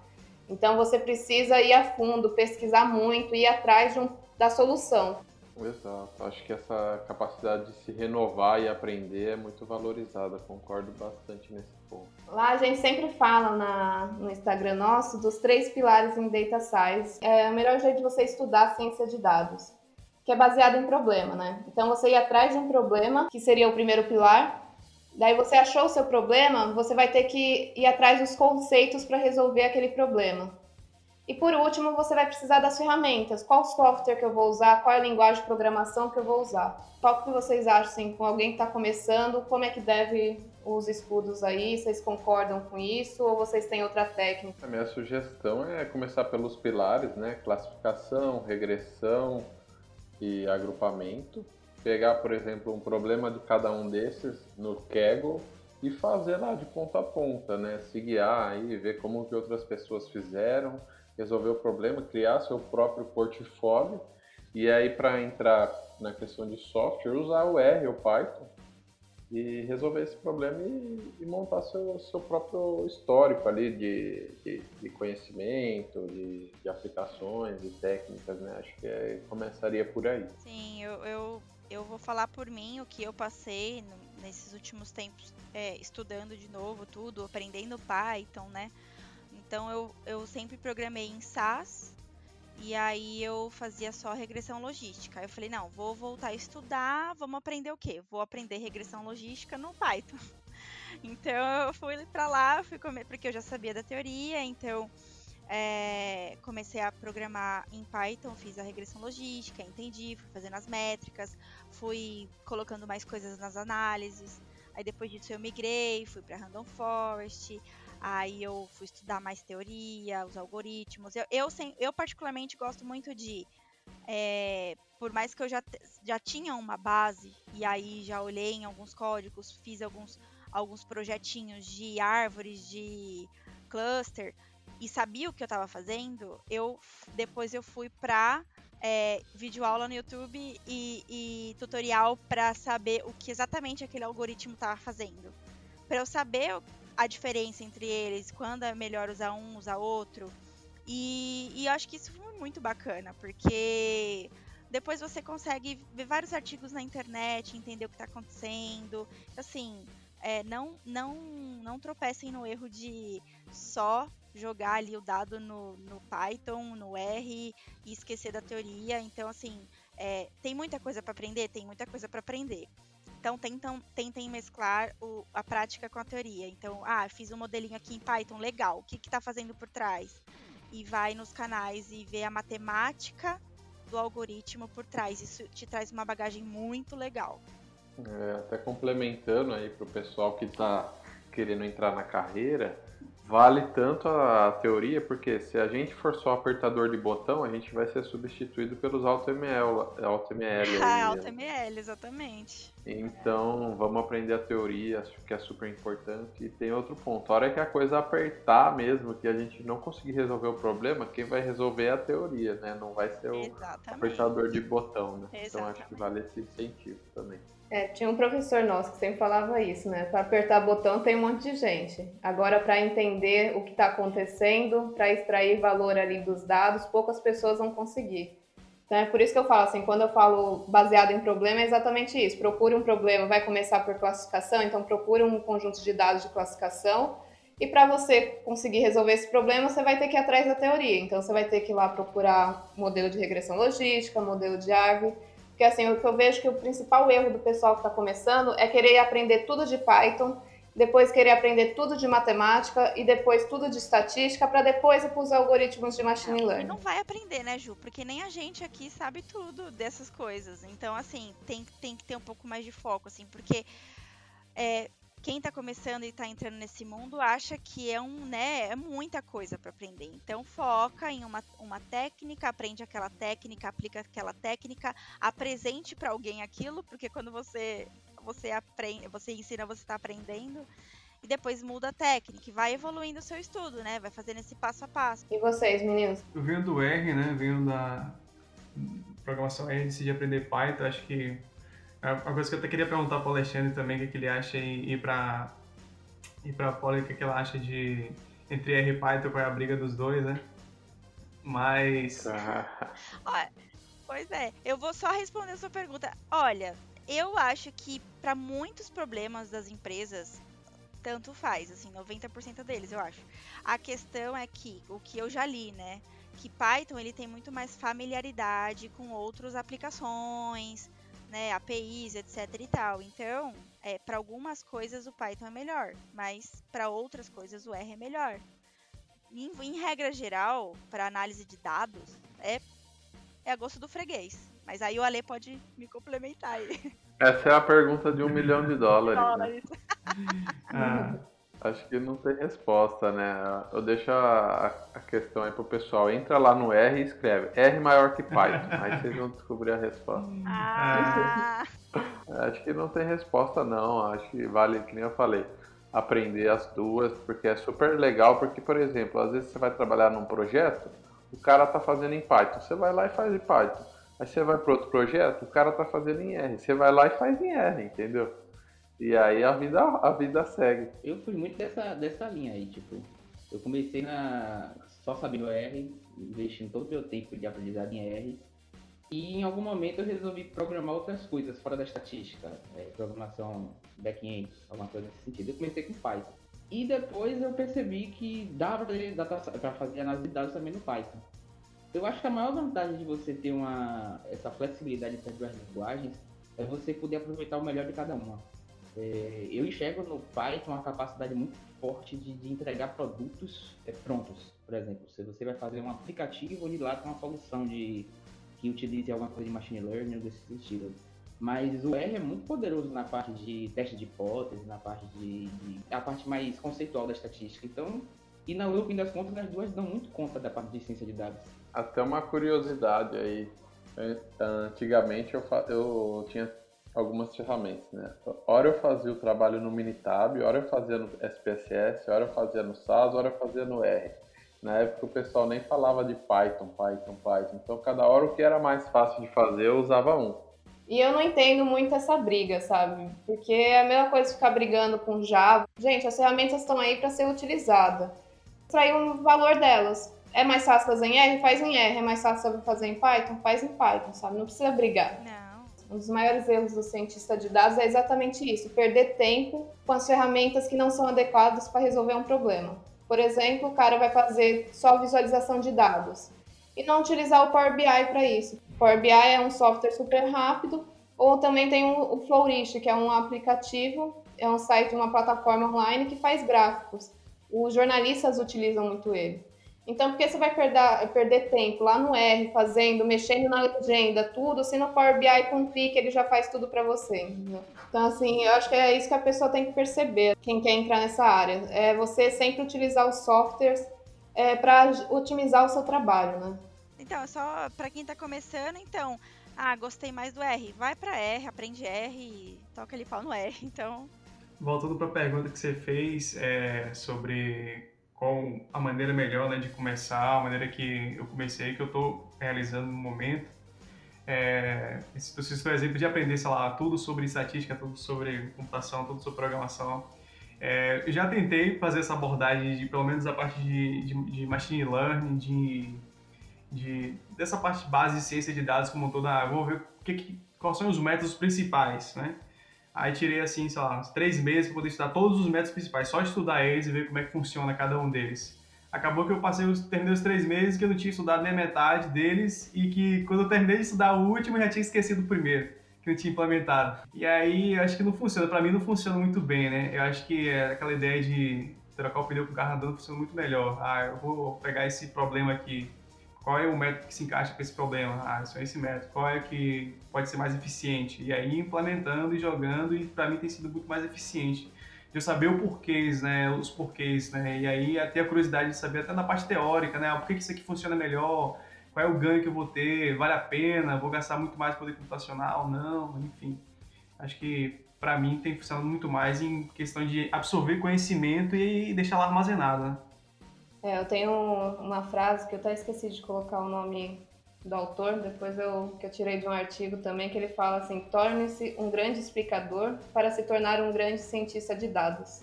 Então você precisa ir a fundo, pesquisar muito, ir atrás um, da solução. Exato. Acho que essa capacidade de se renovar e aprender é muito valorizada. Concordo bastante nesse ponto. Lá a gente sempre fala na, no Instagram nosso dos três pilares em Data Science. É o melhor jeito de você estudar ciência de dados, que é baseado em problema, né? Então você ir atrás de um problema, que seria o primeiro pilar. Daí você achou o seu problema, você vai ter que ir atrás dos conceitos para resolver aquele problema. E por último, você vai precisar das ferramentas. Qual software que eu vou usar? Qual é a linguagem de programação que eu vou usar? Qual que vocês acham, assim, com alguém que está começando, como é que deve os estudos aí? Vocês concordam com isso ou vocês têm outra técnica? A minha sugestão é começar pelos pilares, né? Classificação, regressão e agrupamento. Pegar, por exemplo, um problema de cada um desses no Kaggle e fazer lá de ponta a ponta, né? Se guiar aí, ver como que outras pessoas fizeram resolver o problema, criar seu próprio portfólio e aí para entrar na questão de software, usar o R ou Python e resolver esse problema e, e montar seu, seu próprio histórico ali de, de, de conhecimento, de, de, aplicações e técnicas, né? Acho que é, começaria por aí. Sim, eu, eu, eu vou falar por mim o que eu passei nesses últimos tempos é, estudando de novo tudo, aprendendo Python, né? Então eu, eu sempre programei em SAS e aí eu fazia só regressão logística. Eu falei, não, vou voltar a estudar, vamos aprender o quê? Vou aprender regressão logística no Python. [laughs] Então eu fui para lá, fui comer, porque eu já sabia da teoria, então é, comecei a programar em Python, fiz a regressão logística, entendi, fui fazendo as métricas, fui colocando mais coisas nas análises. Aí depois disso eu migrei, fui para Random Forest, Aí eu fui estudar mais teoria, os algoritmos. Eu, eu, eu particularmente gosto muito de. É, por mais que eu já, já tinha uma base, e aí já olhei em alguns códigos, fiz alguns, alguns projetinhos de árvores, de cluster, e sabia o que eu estava fazendo, eu depois eu fui para é, videoaula no YouTube e, e tutorial para saber o que exatamente aquele algoritmo estava fazendo. Para eu saber a diferença entre eles, quando é melhor usar um, usar outro. E, e eu acho que isso foi muito bacana, porque depois você consegue ver vários artigos na internet, entender o que está acontecendo. Assim, é, não, não, não tropecem no erro de só jogar ali o dado no, no Python, no R e esquecer da teoria. Então, assim, é, tem muita coisa para aprender? Tem muita coisa para aprender. Então, tentam, tentem mesclar o, a prática com a teoria. Então, ah, fiz um modelinho aqui em Python, legal. O que está fazendo por trás? E vai nos canais e vê a matemática do algoritmo por trás. Isso te traz uma bagagem muito legal. É, até complementando aí para o pessoal que está querendo entrar na carreira, vale tanto a teoria, porque se a gente for só apertador de botão, a gente vai ser substituído pelos AutoML. AutoML [laughs] ah, AutoML, exatamente. Então, vamos aprender a teoria, acho que é super importante. E tem outro ponto, a hora que a coisa apertar mesmo, que a gente não conseguir resolver o problema, quem vai resolver é a teoria, né? Não vai ser o exatamente. apertador de botão, né? Exatamente. Então, acho que vale esse incentivo também. É, tinha um professor nosso que sempre falava isso, né? Para apertar botão tem um monte de gente. Agora, para entender o que está acontecendo, para extrair valor ali dos dados, poucas pessoas vão conseguir. Então, é por isso que eu falo assim, quando eu falo baseado em problema, é exatamente isso. Procure um problema, vai começar por classificação, então procure um conjunto de dados de classificação. E para você conseguir resolver esse problema, você vai ter que ir atrás da teoria. Então, você vai ter que ir lá procurar modelo de regressão logística, modelo de árvore porque assim, o que eu vejo que o principal erro do pessoal que está começando é querer aprender tudo de Python, depois querer aprender tudo de matemática e depois tudo de estatística para depois ir para os algoritmos de machine learning. Não vai aprender, né, Ju? Porque nem a gente aqui sabe tudo dessas coisas. Então, assim, tem, tem que ter um pouco mais de foco, assim, porque é, quem está começando e está entrando nesse mundo acha que é um, né, é muita coisa para aprender. Então foca em uma, uma técnica, aprende aquela técnica, aplica aquela técnica, apresente para alguém aquilo, porque quando você você aprende, você ensina, você está aprendendo e depois muda a técnica, e vai evoluindo o seu estudo, né? Vai fazendo esse passo a passo. E vocês, meninos? Eu venho do R, né? Venho da programação R, decidi aprender Python, acho que uma coisa que eu até queria perguntar para o Alexandre também, o que, ele acha em ir para ir para a Poli, o que, que ela acha de entre R e Python, qual é a briga dos dois, né? Mas. Olha, pois é, eu vou só responder a sua pergunta. Olha, eu acho que para muitos problemas das empresas, tanto faz, assim, 90% deles, eu acho. A questão é que, o que eu já li, né? Que Python ele tem muito mais familiaridade com outras aplicações, né, APIs, etc e tal. Então, é, para algumas coisas o Python é melhor, mas para outras coisas o R é melhor. Em, em regra geral, para análise de dados, é, é a gosto do freguês. Mas aí o Ale pode me complementar aí. Essa é a pergunta de um milhão de dólares. Né? [laughs] ah. Acho que não tem resposta, né? Eu deixo a, a questão aí pro pessoal. Entra lá no R e escreve R maior que Python. aí vocês vão descobrir a resposta. Ah. Acho que não tem resposta, não. Acho que vale, que nem eu falei, aprender as duas, porque é super legal. Porque, por exemplo, às vezes você vai trabalhar num projeto, o cara tá fazendo em Python. Você vai lá e faz em Python. Aí você vai para outro projeto, o cara tá fazendo em R. Você vai lá e faz em R, entendeu? E aí a vida, a vida segue. Eu fui muito dessa, dessa linha aí, tipo, eu comecei na só sabendo R, investindo todo o meu tempo de aprendizado em R. E em algum momento eu resolvi programar outras coisas fora da estatística, é, programação back-end, alguma coisa nesse sentido. Eu comecei com Python. E depois eu percebi que dava para fazer análise de dados também no Python. Eu acho que a maior vantagem de você ter uma, essa flexibilidade entre as duas linguagens é você poder aproveitar o melhor de cada uma. É, eu enxergo no Python uma capacidade muito forte de, de entregar produtos é, prontos. Por exemplo, se você vai fazer um aplicativo e lá com uma solução de que utilize alguma coisa de machine learning ou desse sentido. Mas o R é muito poderoso na parte de teste de hipótese, na parte de, de a parte mais conceitual da estatística. Então, e no fim das contas, as duas dão muito conta da parte de ciência de dados. Até uma curiosidade aí. Antigamente eu, eu tinha algumas ferramentas, né? Ora eu fazia o trabalho no Minitab, ora eu fazia no SPSS, ora eu fazia no SAS, ora eu fazia no R. Na época o pessoal nem falava de Python, Python, Python. Então cada hora o que era mais fácil de fazer eu usava um. E eu não entendo muito essa briga, sabe? Porque é a mesma coisa ficar brigando com Java. Gente, as ferramentas estão aí para ser utilizadas. Extrair um valor delas. É mais fácil fazer em R? Faz em R. É mais fácil fazer em Python? Faz em Python, sabe? Não precisa brigar. Não. Um dos maiores erros do cientista de dados é exatamente isso: perder tempo com as ferramentas que não são adequadas para resolver um problema. Por exemplo, o cara vai fazer só visualização de dados e não utilizar o Power BI para isso. O Power BI é um software super rápido, ou também tem o Flourish, que é um aplicativo, é um site, uma plataforma online que faz gráficos. Os jornalistas utilizam muito ele. Então, por que você vai perder, perder tempo lá no R, fazendo, mexendo na legenda, tudo, se no Power BI com um clique ele já faz tudo para você? Entendeu? Então, assim, eu acho que é isso que a pessoa tem que perceber, quem quer entrar nessa área. É você sempre utilizar os softwares é, para otimizar o seu trabalho, né? Então, só para quem está começando, então, ah, gostei mais do R, vai para R, aprende R e toca ali pau no R, [laughs] então... Voltando para a pergunta que você fez é, sobre qual a maneira melhor né, de começar, a maneira que eu comecei, que eu estou realizando no momento. É, se citou o exemplo de aprender, sei lá, tudo sobre estatística, tudo sobre computação, tudo sobre programação. É, eu já tentei fazer essa abordagem de, pelo menos a parte de, de, de machine learning, de, de, dessa parte base de ciência de dados como toda. Ah, vou ver que, que, quais são os métodos principais, né? Aí tirei assim, sei lá, uns três meses para poder estudar todos os métodos principais, só estudar eles e ver como é que funciona cada um deles. Acabou que eu passei os, terminei os três meses que eu não tinha estudado nem metade deles e que quando eu terminei de estudar o último eu já tinha esquecido o primeiro, que eu tinha implementado. E aí acho que não funciona, para mim não funciona muito bem, né? Eu acho que é aquela ideia de trocar o pneu com o carro andando funciona muito melhor. Ah, eu vou pegar esse problema aqui, qual é o método que se encaixa com esse problema? Ah, só esse método. Qual é que pode ser mais eficiente? E aí implementando e jogando e para mim tem sido muito mais eficiente. De eu saber o porquês, né, os porquês, né, e aí até a curiosidade de saber até na parte teórica, né, ah, por que isso aqui funciona melhor, qual é o ganho que eu vou ter, vale a pena, vou gastar muito mais poder computacional, não, enfim. Acho que para mim tem funcionado muito mais em questão de absorver conhecimento e deixar lá armazenado, né? É, eu tenho uma frase que eu até esqueci de colocar o nome do autor, depois eu que eu tirei de um artigo também, que ele fala assim: torne-se um grande explicador para se tornar um grande cientista de dados.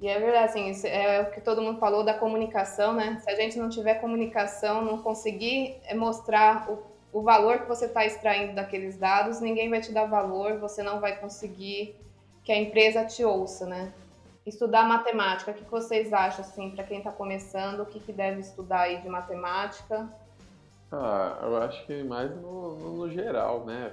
E é verdade, assim, é o que todo mundo falou da comunicação, né? Se a gente não tiver comunicação, não conseguir é, mostrar o, o valor que você está extraindo daqueles dados, ninguém vai te dar valor, você não vai conseguir que a empresa te ouça, né? Estudar matemática. O que vocês acham, assim, para quem está começando, o que, que deve estudar aí de matemática? Ah, eu acho que mais no, no, no, geral, né?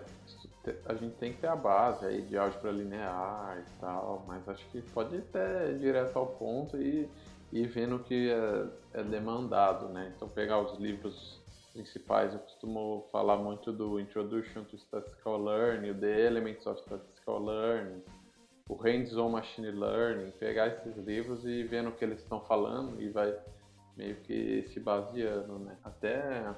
A gente tem que ter a base aí de álgebra linear e tal, mas acho que pode até direto ao ponto e ir vendo o que é, é demandado, né? Então pegar os livros principais, eu costumo falar muito do Introduction to Statistical Learning, The Elements of Statistical Learning, o Hands-on Machine Learning, pegar esses livros e vendo o que eles estão falando e vai meio que se baseando, né? Até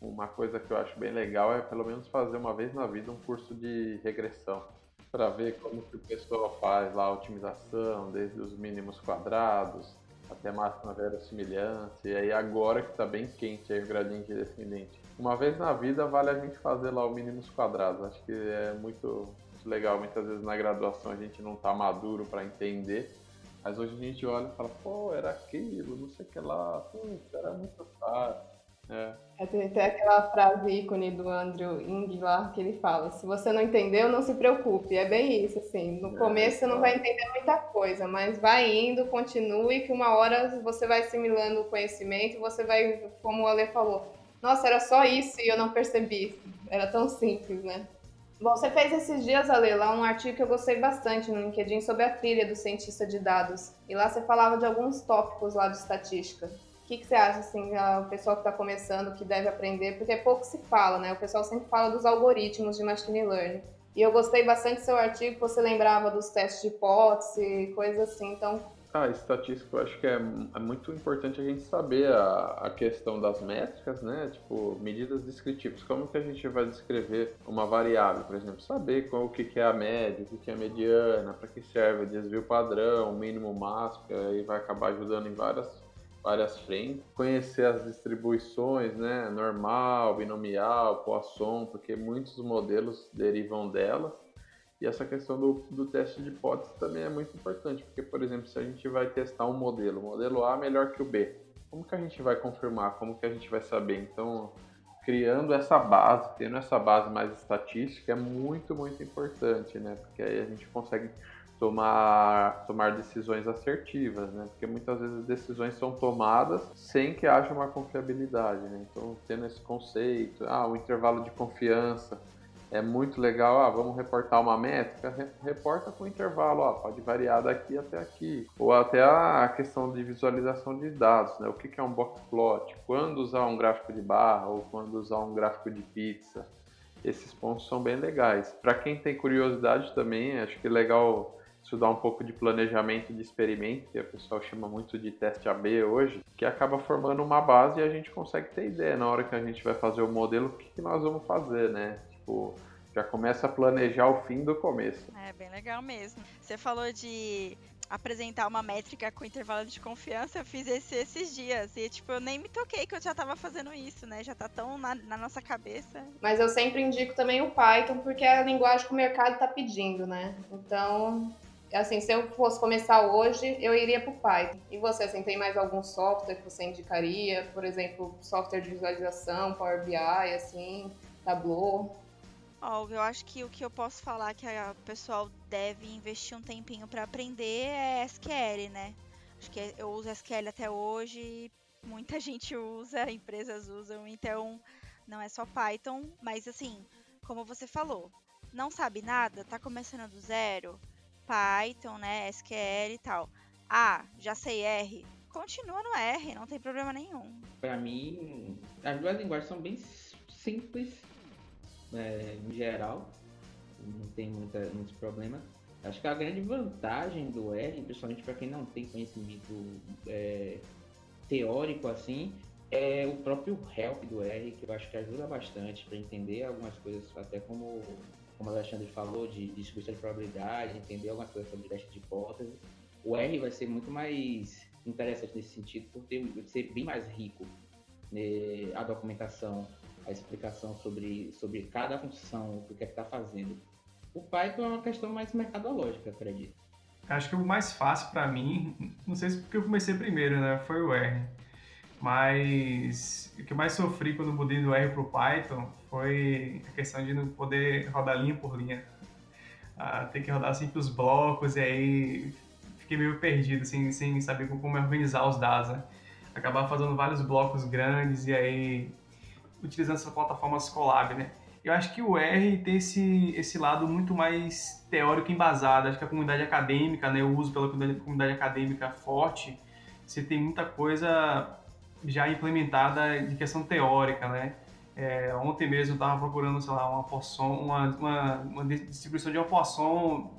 uma coisa que eu acho bem legal é pelo menos fazer uma vez na vida um curso de regressão para ver como que o pessoal faz lá a otimização, desde os mínimos quadrados até máxima verossimilhança, e aí agora que está bem quente aí o gradiente descendente. Uma vez na vida vale a gente fazer lá o mínimos quadrados, acho que é muito muito legal. Muitas vezes na graduação a gente não está maduro para entender, mas hoje a gente olha e fala, pô, era aquilo, não sei o que lá, putz, era muito fácil. É. é. Tem aquela frase ícone do Andrew Ng lá que ele fala: se você não entendeu, não se preocupe. É bem isso, assim. No é, começo você não vai entender muita coisa, mas vai indo, continue, que uma hora você vai assimilando o conhecimento, você vai, como o Ale falou, nossa, era só isso e eu não percebi. Era tão simples, né? Bom, você fez esses dias, Ale, lá um artigo que eu gostei bastante no LinkedIn sobre a trilha do cientista de dados. E lá você falava de alguns tópicos lá de estatística. O que, que você acha, assim, o pessoal que está começando, que deve aprender? Porque pouco se fala, né? O pessoal sempre fala dos algoritmos de machine learning. E eu gostei bastante do seu artigo, você lembrava dos testes de hipótese, coisas assim. Então, ah, estatística, eu acho que é, é, muito importante a gente saber a, a, questão das métricas, né? Tipo, medidas descritivas. Como que a gente vai descrever uma variável, por exemplo? Saber qual, o que, que é a média, o que, que é a mediana, para que serve desvio padrão, mínimo, máximo, aí vai acabar ajudando em várias, várias frentes. Conhecer as distribuições, né? Normal, binomial, Poisson, porque muitos modelos derivam delas. E essa questão do, do teste de hipótese também é muito importante, porque, por exemplo, se a gente vai testar um modelo, o modelo A é melhor que o B, como que a gente vai confirmar? Como que a gente vai saber? Então, criando essa base, tendo essa base mais estatística é muito, muito importante, né? Porque aí a gente consegue tomar, tomar decisões assertivas, né? Porque muitas vezes decisões são tomadas sem que haja uma confiabilidade, né? Então, tendo esse conceito, ah, o intervalo de confiança, é muito legal, ah, vamos reportar uma métrica, reporta com intervalo, ah, pode variar daqui até aqui. Ou até a questão de visualização de dados, né? O que é um box plot? Quando usar um gráfico de barra ou quando usar um gráfico de pizza? Esses pontos são bem legais. Para quem tem curiosidade também, acho que é legal estudar um pouco de planejamento de experimento, que o pessoal chama muito de teste AB hoje, que acaba formando uma base e a gente consegue ter ideia na hora que a gente vai fazer o modelo, o que, que nós vamos fazer, né? Tipo, já começa a planejar o fim do começo. É bem legal mesmo. Você falou de apresentar uma métrica com intervalo de confiança, eu fiz esse esses dias. E, tipo, eu nem me toquei que eu já tava fazendo isso, né? Já tá tão na, na, nossa cabeça. Mas eu sempre indico também o Python, porque é a linguagem que o mercado tá pedindo, né? Então, assim, se eu fosse começar hoje, eu iria pro Python. E você, assim, tem mais algum software que você indicaria? Por exemplo, software de visualização, Power BI, assim, Tableau? Ó, eu acho que o que eu posso falar que o pessoal deve investir um tempinho para aprender é SQL, né? Acho que eu uso SQL até hoje, muita [laughs] gente usa, empresas usam, então não é só Python, mas assim, como você falou, não sabe nada, tá começando do zero, Python, né, SQL e tal. Ah, já sei R, continua no R, não tem problema nenhum. Para mim, as duas linguagens são bem simples é, em geral, não tem muita, muitos problemas. Acho que a grande vantagem do R, principalmente para quem não tem conhecimento é, teórico assim, é o próprio help do R, que eu acho que ajuda bastante para entender algumas coisas, até como, como o Alexandre falou, de distribuição de probabilidade, entender algumas coisas sobre teste de hipótese. O R vai ser muito mais interessante nesse sentido, por ter, ser bem mais rico né, a documentação a explicação sobre, sobre cada função, o que é que está fazendo. O Python é uma questão mais mercadológica, acredito. Acho que o mais fácil para mim, não sei se porque eu comecei primeiro, né, foi o R. Mas o que mais sofri quando mudei do R para o Python foi a questão de não poder rodar linha por linha. Ah, ter que rodar sempre os blocos e aí fiquei meio perdido, assim, sem saber como organizar os dados. Né? Acabar fazendo vários blocos grandes e aí utilizando essa plataforma Colab, né? Eu acho que o R tem esse, esse lado muito mais teórico embasado. Acho que a comunidade acadêmica, né, o uso pela comunidade acadêmica forte, você tem muita coisa já implementada de questão teórica, né? É, ontem mesmo eu estava procurando, sei lá, uma Poisson, uma, uma, uma, distribuição de uma Poisson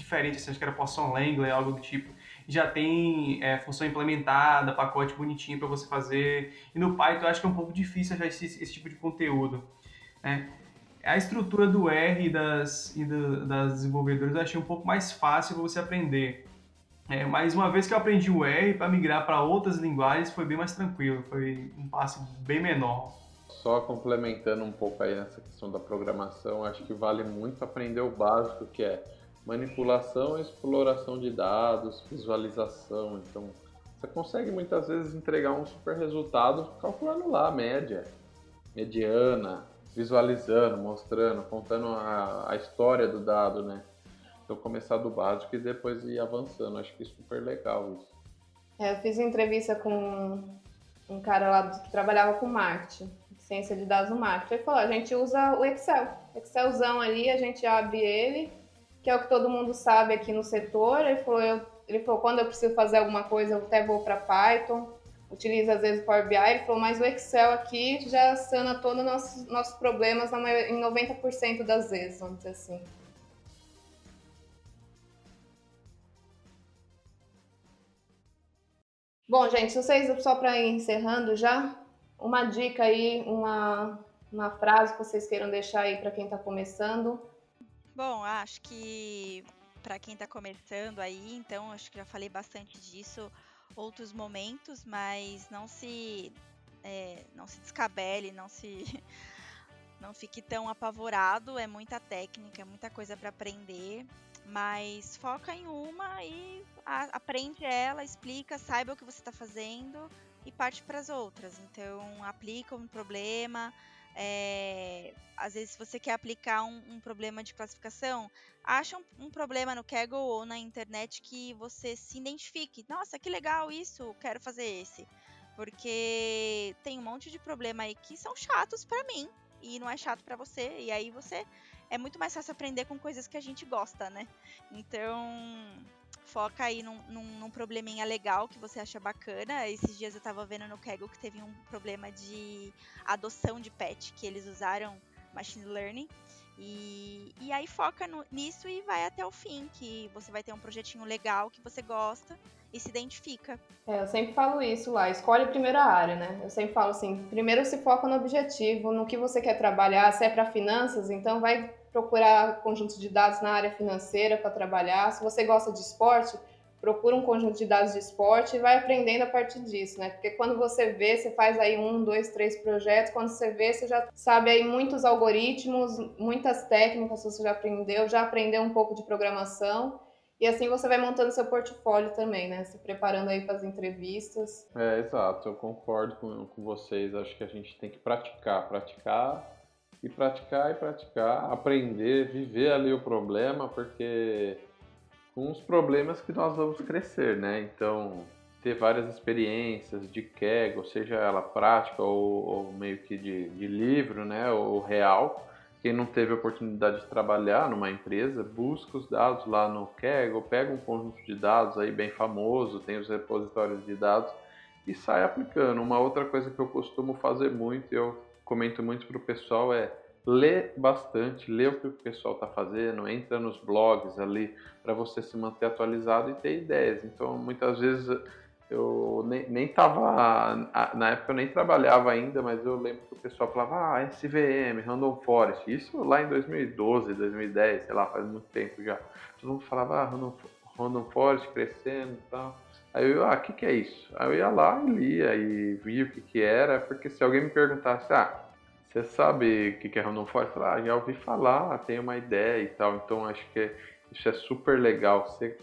diferente, assim, acho que era Poisson Langley, algo do tipo já tem é, função implementada, pacote bonitinho para você fazer. E no Python acho que é um pouco difícil achar esse, esse tipo de conteúdo. Né? A estrutura do R e das, e do, das desenvolvedoras eu achei um pouco mais fácil para você aprender. É, mas uma vez que eu aprendi o R, para migrar para outras linguagens foi bem mais tranquilo, foi um passo bem menor. Só complementando um pouco aí nessa questão da programação, acho que vale muito aprender o básico que é manipulação e exploração de dados, visualização. Então, você consegue muitas vezes entregar um super resultado calculando lá a média, mediana, visualizando, mostrando, contando a, a história do dado, né? Então, começar do básico e depois ir avançando. Acho que é super legal isso. É, eu fiz entrevista com um cara lá que trabalhava com marketing, ciência de dados no marketing. Ele falou: a gente usa o Excel. Excelzão ali, a gente abre ele que é o que todo mundo sabe aqui no setor. Ele falou, eu, ele falou quando eu preciso fazer alguma coisa, eu até vou para Python, utilizo às vezes o Power BI. Ele falou, mas o Excel aqui já sana todos os nossos, nossos problemas na em 90% das vezes, vamos dizer assim. Bom, gente, vocês, só para ir encerrando já, uma dica aí, uma, uma frase que vocês queiram deixar aí para quem está começando Bom, acho que para quem está começando aí, então acho que já falei bastante disso outros momentos, mas não se é, não se descabele, não se [laughs] não fique tão apavorado, é muita técnica, é muita coisa para aprender, mas foca em uma e a, aprende ela, explica, saiba o que você está fazendo, e parte para as outras. Então, aplica um problema. É, às vezes, se você quer aplicar um, um problema de classificação, acha um, um, problema no Kaggle ou na internet que você se identifique. Nossa, que legal isso, quero fazer esse. Porque tem um monte de problema aí que são chatos para mim e não é chato para você. E aí você é muito mais fácil aprender com coisas que a gente gosta, né? Então, foca aí num, num, num, probleminha legal que você acha bacana. Esses dias eu tava vendo no Kaggle que teve um problema de adoção de pet, que eles usaram machine learning. E, e aí foca no, nisso e vai até o fim, que você vai ter um projetinho legal que você gosta e se identifica. É, eu sempre falo isso lá, escolhe primeiro a área, né? Eu sempre falo assim, primeiro se foca no objetivo, no que você quer trabalhar, se é para finanças, então vai procurar conjuntos de dados na área financeira para trabalhar. Se você gosta de esporte, procura um conjunto de dados de esporte e vai aprendendo a partir disso, né? Porque quando você vê, você faz aí um, dois, três projetos, quando você vê, você já sabe aí muitos algoritmos, muitas técnicas você já aprendeu, já aprendeu um pouco de programação. E assim você vai montando seu portfólio também, né? Se preparando aí para as entrevistas. É, exato, eu concordo com, com vocês. Acho que a gente tem que praticar, praticar e praticar e praticar, aprender, viver ali o problema, porque com os problemas que nós vamos crescer, né? Então, ter várias experiências de Kegel, seja ela prática ou, ou meio que de, de, livro, né? Ou real. Quem não teve a oportunidade de trabalhar numa empresa, busca os dados lá no Kegel, pega um conjunto de dados aí bem famoso, tem os repositórios de dados e sai aplicando. Uma outra coisa que eu costumo fazer muito, eu comento muito para o pessoal é ler bastante, ler o que o pessoal está fazendo, entra nos blogs ali para você se manter atualizado e ter ideias. Então, muitas vezes eu nem, nem tava, na época eu nem trabalhava ainda, mas eu lembro que o pessoal falava, ah, SVM, Random Forest, isso lá em 2012, 2010, sei lá, faz muito tempo já. Todo mundo falava, ah, Random, Random Forest crescendo e tal. Aí eu, ah, o que, que é isso? Aí eu ia lá e lia e via o que, que era, porque se alguém me perguntasse, ah, você sabe o que, que é Random Forest? Eu ah, já ouvi falar, tenho uma ideia e tal, então acho que isso é super legal, ser,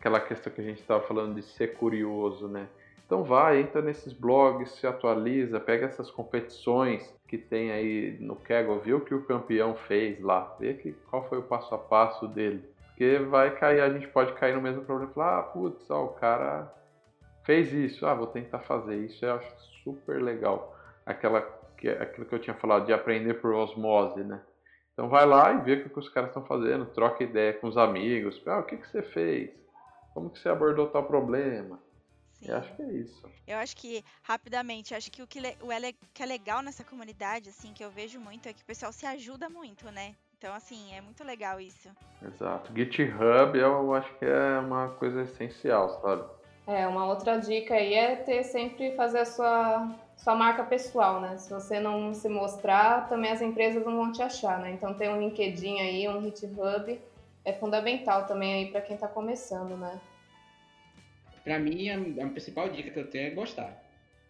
aquela questão que a gente estava falando de ser curioso, né? Então vai, entra nesses blogs, se atualiza, pega essas competições que tem aí no Kegel, vê o que o campeão fez lá, vê que, qual foi o passo a passo dele. Porque vai cair, a gente pode cair no mesmo problema e falar, ah, putz, ó, o cara fez isso, ah, vou tentar fazer isso, eu acho super legal. Aquela, que, aquilo que eu tinha falado de aprender por osmose, né? Então vai lá e vê o que os caras estão fazendo, troca ideia com os amigos, ah, o que, que você fez? Como que você abordou tal problema? Sim. Eu acho que é isso. Eu acho que, rapidamente, acho que o que, o é, que é legal nessa comunidade, assim, que eu vejo muito, é que o pessoal se ajuda muito, né? Então, assim, é muito legal isso. Exato. GitHub eu acho que é uma coisa essencial, sabe? É, uma outra dica aí é ter sempre fazer a sua, sua marca pessoal, né? Se você não se mostrar, também as empresas não vão te achar, né? Então ter um LinkedIn aí, um GitHub é fundamental também aí para quem está começando, né? Para mim, a, a, principal dica que eu tenho é gostar.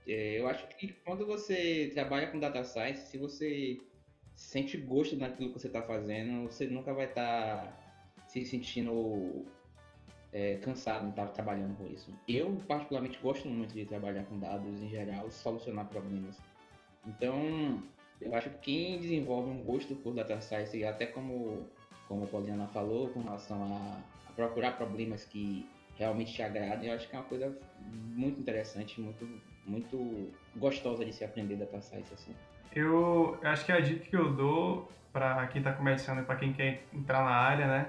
É, eu acho que quando você trabalha com data science, se você sente gosto naquilo que você está fazendo, você nunca vai estar tá se sentindo é, cansado de estar tá trabalhando com isso. Eu, particularmente, gosto muito de trabalhar com dados em geral, solucionar problemas. Então, eu acho que quem desenvolve um gosto por data science, até como, como a Poliana falou, com relação a, a procurar problemas que realmente te agradem, eu acho que é uma coisa muito interessante, muito, muito gostosa de se aprender data science assim. Eu acho que a dica que eu dou para quem está começando e para quem quer entrar na área, né,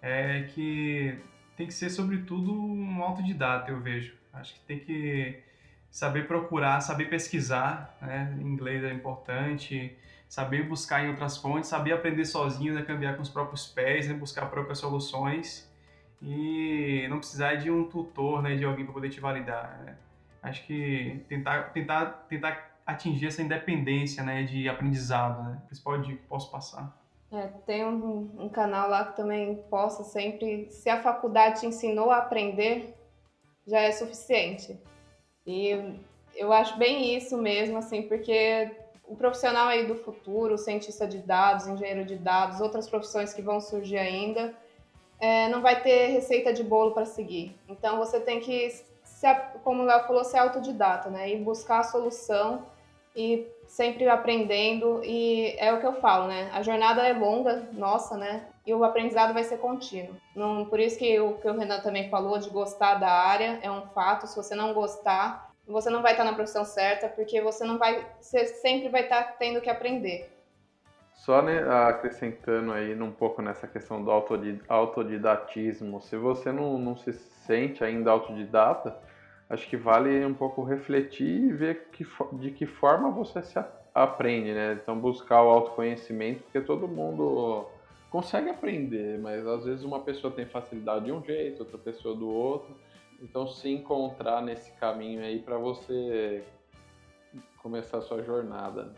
é que tem que ser sobretudo um autodidata, eu vejo. Acho que tem que saber procurar, saber pesquisar, né? Inglês é importante, saber buscar em outras fontes, saber aprender sozinho, né? cambiar com os próprios pés, né? buscar próprias soluções e não precisar de um tutor, né? De alguém para poder te validar. Né? Acho que tentar, tentar, tentar atingir essa independência né, de aprendizado, né? Você pode, posso passar. É, tem um, um, canal lá que também possa sempre, se a faculdade te ensinou a aprender, já é suficiente. E eu acho bem isso mesmo, assim, porque o profissional aí do futuro, cientista de dados, engenheiro de dados, outras profissões que vão surgir ainda, é, não vai ter receita de bolo para seguir. Então você tem que se, como o Léo falou, ser autodidata, né? E buscar a solução e sempre aprendendo. E é o que eu falo, né? A jornada é longa, nossa, né? E o aprendizado vai ser contínuo. Não, por isso que o que o Renan também falou de gostar da área é um fato. Se você não gostar, você não vai estar na profissão certa, porque você não vai, você sempre vai estar tendo que aprender. Só né, acrescentando aí um pouco nessa questão do autodidatismo, se você não, não se sente ainda autodidata, acho que vale um pouco refletir e ver que, de que forma você se aprende, né? Então buscar o autoconhecimento, porque todo mundo consegue aprender, mas às vezes uma pessoa tem facilidade de um jeito, outra pessoa do outro. Então se encontrar nesse caminho aí para você começar a sua jornada.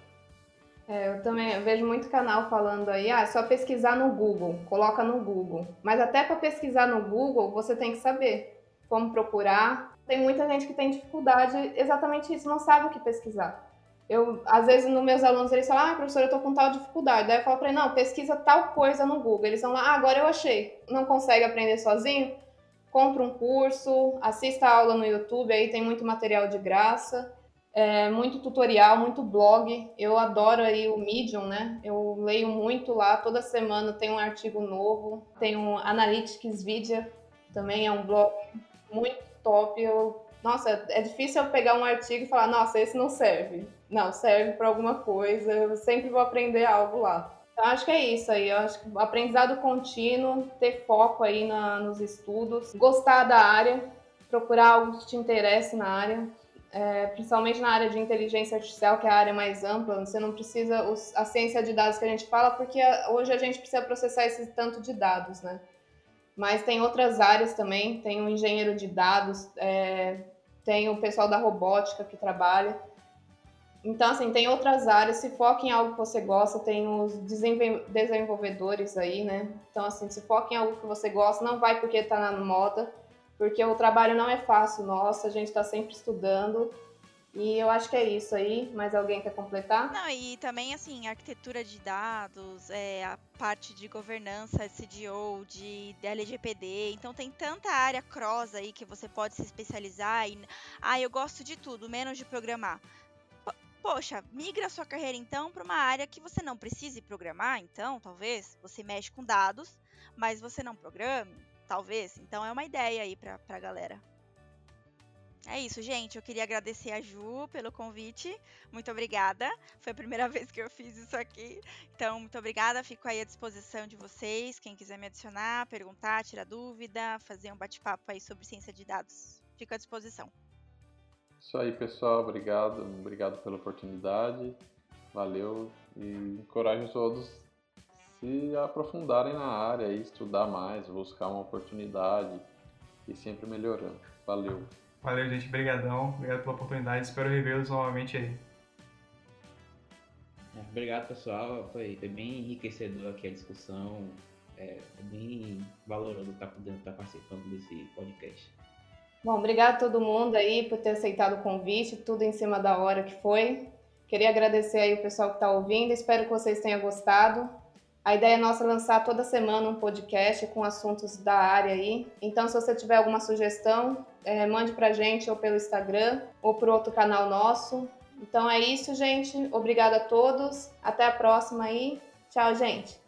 É, eu também vejo muito canal falando aí, ah, é só pesquisar no Google, coloca no Google. Mas até para pesquisar no Google, você tem que saber como procurar. Tem muita gente que tem dificuldade, exatamente isso, não sabe o que pesquisar. Eu, às vezes, nos meus alunos, eles falam, ah, professor, eu tô com tal dificuldade. Daí eu falo para ele, não, pesquisa tal coisa no Google. Eles vão lá, ah, agora eu achei. Não consegue aprender sozinho? Compra um curso, assista a aula no YouTube, aí tem muito material de graça é, muito tutorial, muito blog. Eu adoro aí o Medium, né? Eu leio muito lá, toda semana tem um artigo novo. Tem um Analytics Video, também é um blog muito top. Eu, nossa, é difícil eu pegar um artigo e falar, nossa, esse não serve. Não, serve para alguma coisa. Eu sempre vou aprender algo lá. Então, acho que é isso aí. Eu acho que aprendizado contínuo, ter foco aí na, nos estudos, gostar da área, procurar algo que te interesse na área é, principalmente na área de inteligência artificial, que é a área mais ampla, você não precisa os, a ciência de dados que a gente fala, porque a, hoje a gente precisa processar esse tanto de dados, né? Mas tem outras áreas também, tem o engenheiro de dados, é, tem o pessoal da robótica que trabalha. Então, assim, tem outras áreas, se foca em algo que você gosta, tem os desenvolvedores aí, né? Então, assim, se foca em algo que você gosta, não vai porque tá na moda, porque o trabalho não é fácil, nossa, a gente está sempre estudando. E eu acho que é isso aí. Mais alguém quer completar? Não, e também, assim, arquitetura de dados, é, a parte de governança, CDO, de LGPD. Então, tem tanta área cross aí que você pode se especializar. E, ah, eu gosto de tudo, menos de programar. Poxa, migra a sua carreira então para uma área que você não precise programar, então, talvez. Você mexe com dados, mas você não programe talvez. Então é uma ideia aí pra, pra galera. É isso, gente. Eu queria agradecer a Ju pelo convite. Muito obrigada. Foi a primeira [laughs] vez que eu fiz isso aqui. Então, muito obrigada. Fico aí à disposição de vocês. Quem quiser me adicionar, perguntar, tirar dúvida, fazer um bate-papo aí sobre ciência de dados. Fico à disposição. Isso aí, pessoal. Obrigado. Obrigado pela oportunidade. Valeu. E encorajo todos se aprofundarem na área estudar mais, buscar uma oportunidade e sempre melhorando. Valeu. Valeu, gente. Obrigadão. Obrigado pela oportunidade. Espero revê-los novamente aí. É, obrigado, pessoal. Foi, foi, bem enriquecedor aqui a discussão. É, bem valoroso estar podendo estar participando desse podcast. Bom, obrigado a todo mundo aí por ter aceitado o convite, tudo em cima da hora que foi. Queria agradecer aí o pessoal que está ouvindo, espero que vocês tenham gostado. A ideia é nossa lançar toda semana um podcast com assuntos da área aí. Então, se você tiver alguma sugestão, é, mande pra gente ou pelo Instagram ou por outro canal nosso. Então é isso, gente. Obrigada a todos. Até a próxima aí. Tchau, gente.